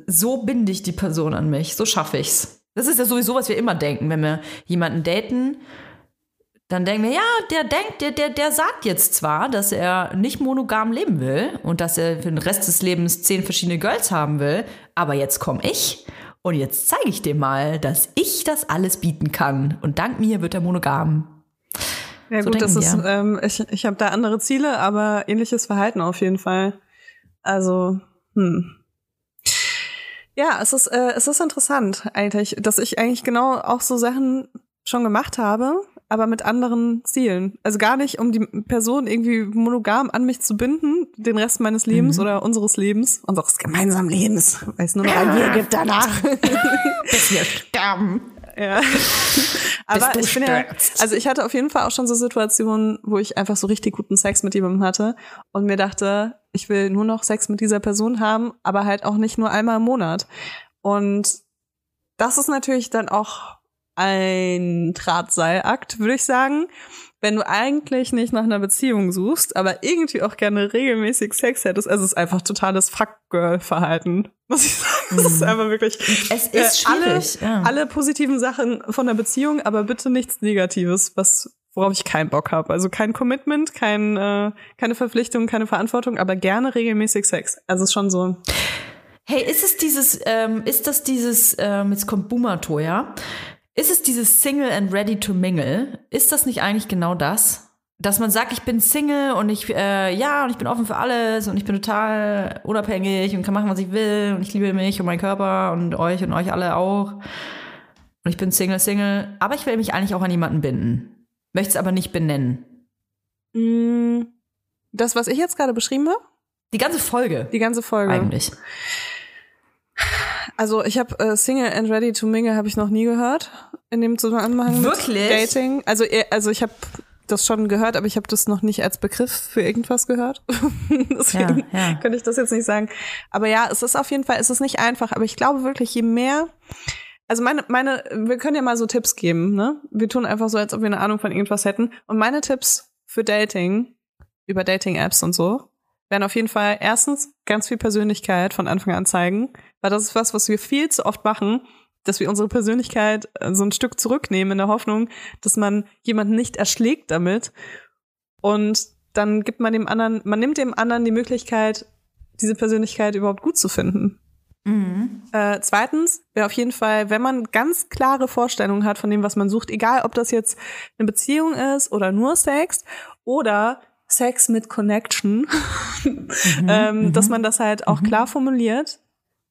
so binde ich die Person an mich, so schaffe ich's. Das ist ja sowieso, was wir immer denken, wenn wir jemanden daten. Dann denken wir, ja, der denkt, der, der, der sagt jetzt zwar, dass er nicht monogam leben will und dass er für den Rest des Lebens zehn verschiedene Girls haben will, aber jetzt komme ich und jetzt zeige ich dem mal, dass ich das alles bieten kann und dank mir wird er monogam. Ja So gut, das denken ist, wir. ähm, ich, ich habe da andere Ziele, aber ähnliches Verhalten auf jeden Fall. Also, hm. Ja, es ist, äh, es ist interessant eigentlich, dass ich eigentlich genau auch so Sachen schon gemacht habe, aber mit anderen Zielen. Also gar nicht, um die Person irgendwie monogam an mich zu binden, den Rest meines Lebens Mhm. oder unseres Lebens, unseres gemeinsamen Lebens, weil es nur noch ein Wir gibt danach. Bis wir sterben. Ja. Aber ich bin ja, also ich hatte auf jeden Fall auch schon so Situationen, wo ich einfach so richtig guten Sex mit jemandem hatte und mir dachte, ich will nur noch Sex mit dieser Person haben, aber halt auch nicht nur einmal im Monat. Und das ist natürlich dann auch ein Drahtseilakt, würde ich sagen. Wenn du eigentlich nicht nach einer Beziehung suchst, aber irgendwie auch gerne regelmäßig Sex hättest, also es ist einfach totales Fuckgirl-Verhalten, muss ich sagen. Das ist einfach wirklich. Es ist äh, schwierig. Alle, ja. alle positiven Sachen von der Beziehung, aber bitte nichts Negatives, was worauf ich keinen Bock habe. Also kein Commitment, kein, äh, keine Verpflichtung, keine Verantwortung, aber gerne regelmäßig Sex. Also es ist schon so. Hey, ist es dieses, ähm, ist das dieses, ähm, jetzt kommt Bumato, ja? Ist es dieses Single and ready to mingle? Ist das nicht eigentlich genau das? Dass man sagt, ich bin Single und ich, äh, ja, und ich bin offen für alles und ich bin total unabhängig und kann machen, was ich will und ich liebe mich und meinen Körper und euch und euch alle auch. Und ich bin Single, Single, aber ich will mich eigentlich auch an jemanden binden. Möchte es aber nicht benennen. Mm, Das, was ich jetzt gerade beschrieben habe, Die ganze Folge die ganze Folge. eigentlich. Also ich habe äh, Single and Ready to Mingle habe ich noch nie gehört in dem Zusammenhang Wirklich? mit Dating. Also eh- also ich habe das schon gehört, aber ich habe das noch nicht als Begriff für irgendwas gehört. Deswegen Ja, ja. könnte ich das jetzt nicht sagen. Aber ja, es ist auf jeden Fall, es ist nicht einfach. Aber ich glaube wirklich, je mehr also meine, meine, wir können ja mal so Tipps geben, ne? Wir tun einfach so, als ob wir eine Ahnung von irgendwas hätten. Und meine Tipps für Dating, über Dating-Apps und so, werden auf jeden Fall erstens ganz viel Persönlichkeit von Anfang an zeigen, weil das ist was, was wir viel zu oft machen, dass wir unsere Persönlichkeit äh, so ein Stück zurücknehmen in der Hoffnung, dass man jemanden nicht erschlägt damit. Und dann gibt man dem anderen, man nimmt dem anderen die Möglichkeit, diese Persönlichkeit überhaupt gut zu finden. Mhm. Äh, zweitens wäre auf jeden Fall, wenn man ganz klare Vorstellungen hat von dem, was man sucht, egal ob das jetzt eine Beziehung ist oder nur Sex oder Sex mit Connection, ähm, dass man das halt auch klar formuliert.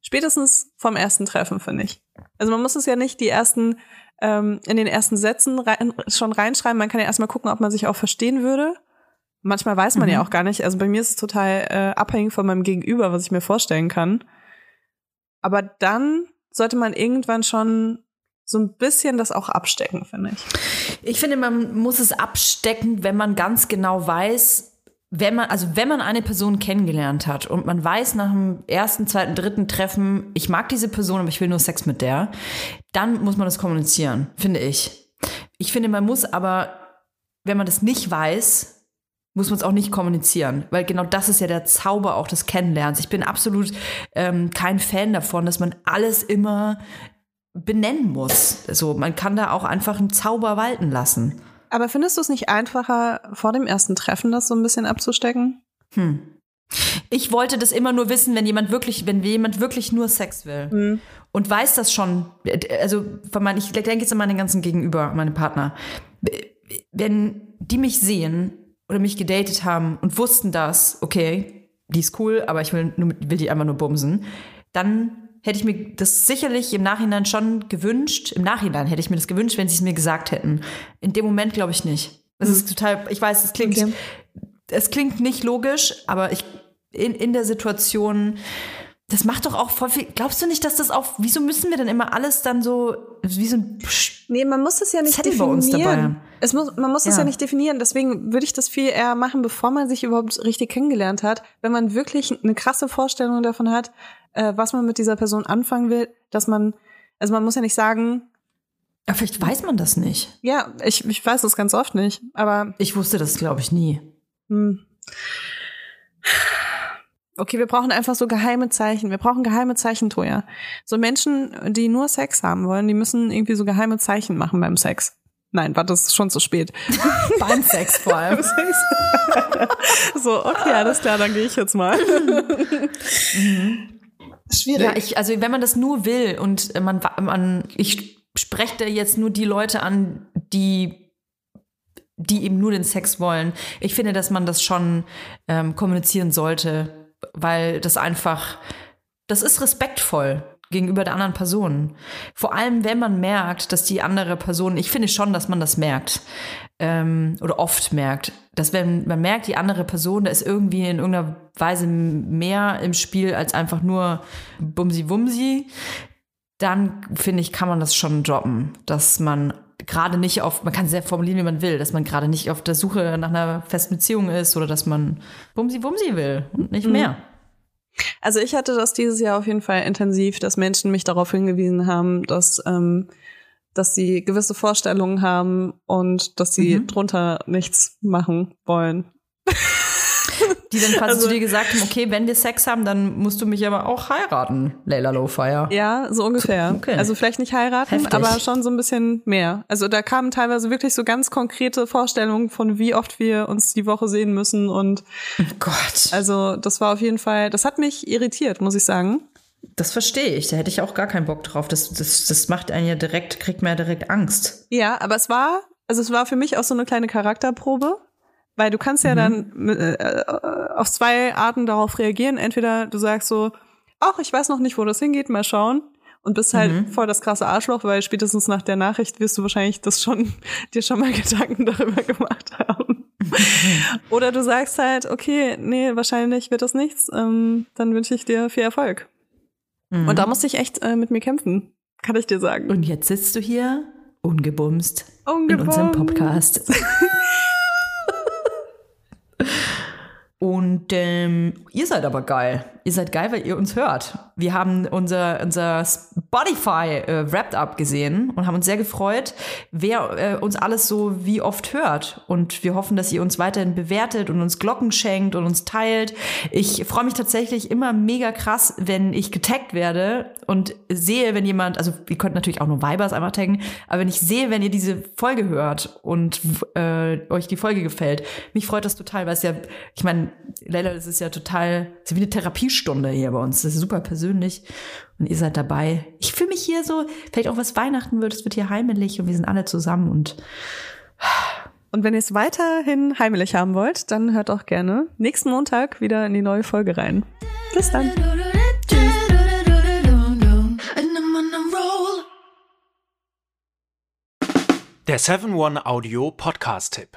Spätestens vom ersten Treffen, finde ich. Also man muss es ja nicht die ersten, ähm, in den ersten Sätzen rein, schon reinschreiben. Man kann ja erstmal gucken, ob man sich auch verstehen würde. Manchmal weiß man ja auch gar nicht. Also bei mir ist es total äh, abhängig von meinem Gegenüber, was ich mir vorstellen kann. Aber dann sollte man irgendwann schon so ein bisschen das auch abstecken, finde ich. Ich finde, man muss es abstecken, wenn man ganz genau weiß, wenn man, also wenn man eine Person kennengelernt hat und man weiß nach dem ersten, zweiten, dritten Treffen, ich mag diese Person, aber ich will nur Sex mit der, dann muss man das kommunizieren, finde ich. Ich finde, man muss aber, wenn man das nicht weiß, muss man es auch nicht kommunizieren, weil genau das ist ja der Zauber auch des Kennenlernens. Ich bin absolut ähm, kein Fan davon, dass man alles immer benennen muss. So, man kann da auch einfach einen Zauber walten lassen. Aber findest du es nicht einfacher, vor dem ersten Treffen das so ein bisschen abzustecken? Hm. Ich wollte das immer nur wissen, wenn jemand wirklich, wenn jemand wirklich nur Sex will Mhm. und weiß das schon. Also, von meinen, ich denke jetzt an meine ganzen Gegenüber, meine Partner. Wenn die mich sehen oder mich gedatet haben und wussten das, okay, die ist cool, aber ich will, will die einfach nur bumsen, dann hätte ich mir das sicherlich im Nachhinein schon gewünscht. Im Nachhinein hätte ich mir das gewünscht, wenn sie es mir gesagt hätten. In dem Moment glaube ich nicht. Das ist total, ich weiß, es klingt, Okay. es klingt nicht logisch, aber ich in, in der Situation, das macht doch auch voll viel. Glaubst du nicht, dass das auch, wieso müssen wir denn immer alles dann so, wie so ein Psch- Nee, man muss es ja nicht Zettel bei uns definieren. dabei. Es muss, man muss es Ja. ja nicht definieren. Deswegen würde ich das viel eher machen, bevor man sich überhaupt richtig kennengelernt hat. Wenn man wirklich eine krasse Vorstellung davon hat, äh, was man mit dieser Person anfangen will, dass man, also man muss ja nicht sagen, Ja, vielleicht weiß man das nicht. ja, ich, ich weiß das ganz oft nicht, aber Ich wusste das, glaube ich, nie. hm. Okay, wir brauchen einfach so geheime Zeichen. Wir brauchen geheime Zeichen, Toja. So Menschen, die nur Sex haben wollen, die müssen irgendwie so geheime Zeichen machen beim Sex. Nein, warte, das ist schon zu spät. Beim Sex vor allem. so, okay, alles klar, dann gehe ich jetzt mal. Schwierig. Ja, ich, also wenn man das nur will und äh, man, man ich spreche da jetzt nur die Leute an, die, die eben nur den Sex wollen. Ich finde, dass man das schon ähm, kommunizieren sollte, weil das einfach, das ist respektvoll gegenüber der anderen Person. Vor allem, wenn man merkt, dass die andere Person, ich finde schon, dass man das merkt ähm, oder oft merkt, dass wenn man merkt, die andere Person, da ist irgendwie in irgendeiner Weise mehr im Spiel als einfach nur Bumsi Bumsi, dann finde ich, kann man das schon droppen, dass man gerade nicht auf, man kann es sehr formulieren, wie man will, dass man gerade nicht auf der Suche nach einer festen Beziehung ist oder dass man Bumsi Bumsi will und nicht mehr. Also ich hatte das dieses Jahr auf jeden Fall intensiv, dass Menschen mich darauf hingewiesen haben, dass, ähm, dass sie gewisse Vorstellungen haben und dass sie Mhm. drunter nichts machen wollen. Die dann quasi Also- zu dir gesagt haben, okay, wenn wir Sex haben, dann musst du mich aber auch heiraten, Leila Lowfire. Ja, so ungefähr. Okay. Also vielleicht nicht heiraten, Heftig. aber schon so ein bisschen mehr. Also da kamen teilweise wirklich so ganz konkrete Vorstellungen von, wie oft wir uns die Woche sehen müssen. Und Oh Gott. also das war auf jeden Fall, das hat mich irritiert, muss ich sagen. Das verstehe ich. Da hätte ich auch gar keinen Bock drauf. Das, das, das macht einen ja direkt, kriegt man ja direkt Angst. Ja, aber es war, also es war für mich auch so eine kleine Charakterprobe, weil du kannst ja dann äh, auf zwei Arten darauf reagieren. Entweder du sagst so, ach, ich weiß noch nicht, wo das hingeht, mal schauen. Und bist halt voll das krasse Arschloch, weil spätestens nach der Nachricht wirst du wahrscheinlich das schon, dir schon mal Gedanken darüber gemacht haben. Oder du sagst halt, okay, nee, wahrscheinlich wird das nichts, ähm, dann wünsche ich dir viel Erfolg. Und da musste ich echt äh, mit mir kämpfen, kann ich dir sagen. Und jetzt sitzt du hier, ungebumst, in Ungebumst. unserem Podcast. Und ähm, ihr seid aber geil. Ihr seid geil, weil ihr uns hört. Wir haben unser, unser Spotify äh, Wrapped Up gesehen und haben uns sehr gefreut, wer äh, uns alles so wie oft hört. Und wir hoffen, dass ihr uns weiterhin bewertet und uns Glocken schenkt und uns teilt. Ich freue mich tatsächlich immer mega krass, wenn ich getaggt werde und sehe, wenn jemand, also ihr könnt natürlich auch nur Vibers einfach taggen, aber wenn ich sehe, wenn ihr diese Folge hört und äh, euch die Folge gefällt, mich freut das total, weil es ja, ich meine, Leila, das ist ja total, das ist wie eine Therapiestunde hier bei uns. Das ist super persönlich und ihr seid dabei. Ich fühle mich hier so, vielleicht auch was Weihnachten wird, es wird hier heimelig und wir sind alle zusammen und Und wenn ihr es weiterhin heimlich haben wollt, dann hört auch gerne nächsten Montag wieder in die neue Folge rein. Bis dann. Der 7-One-Audio-Podcast-Tipp.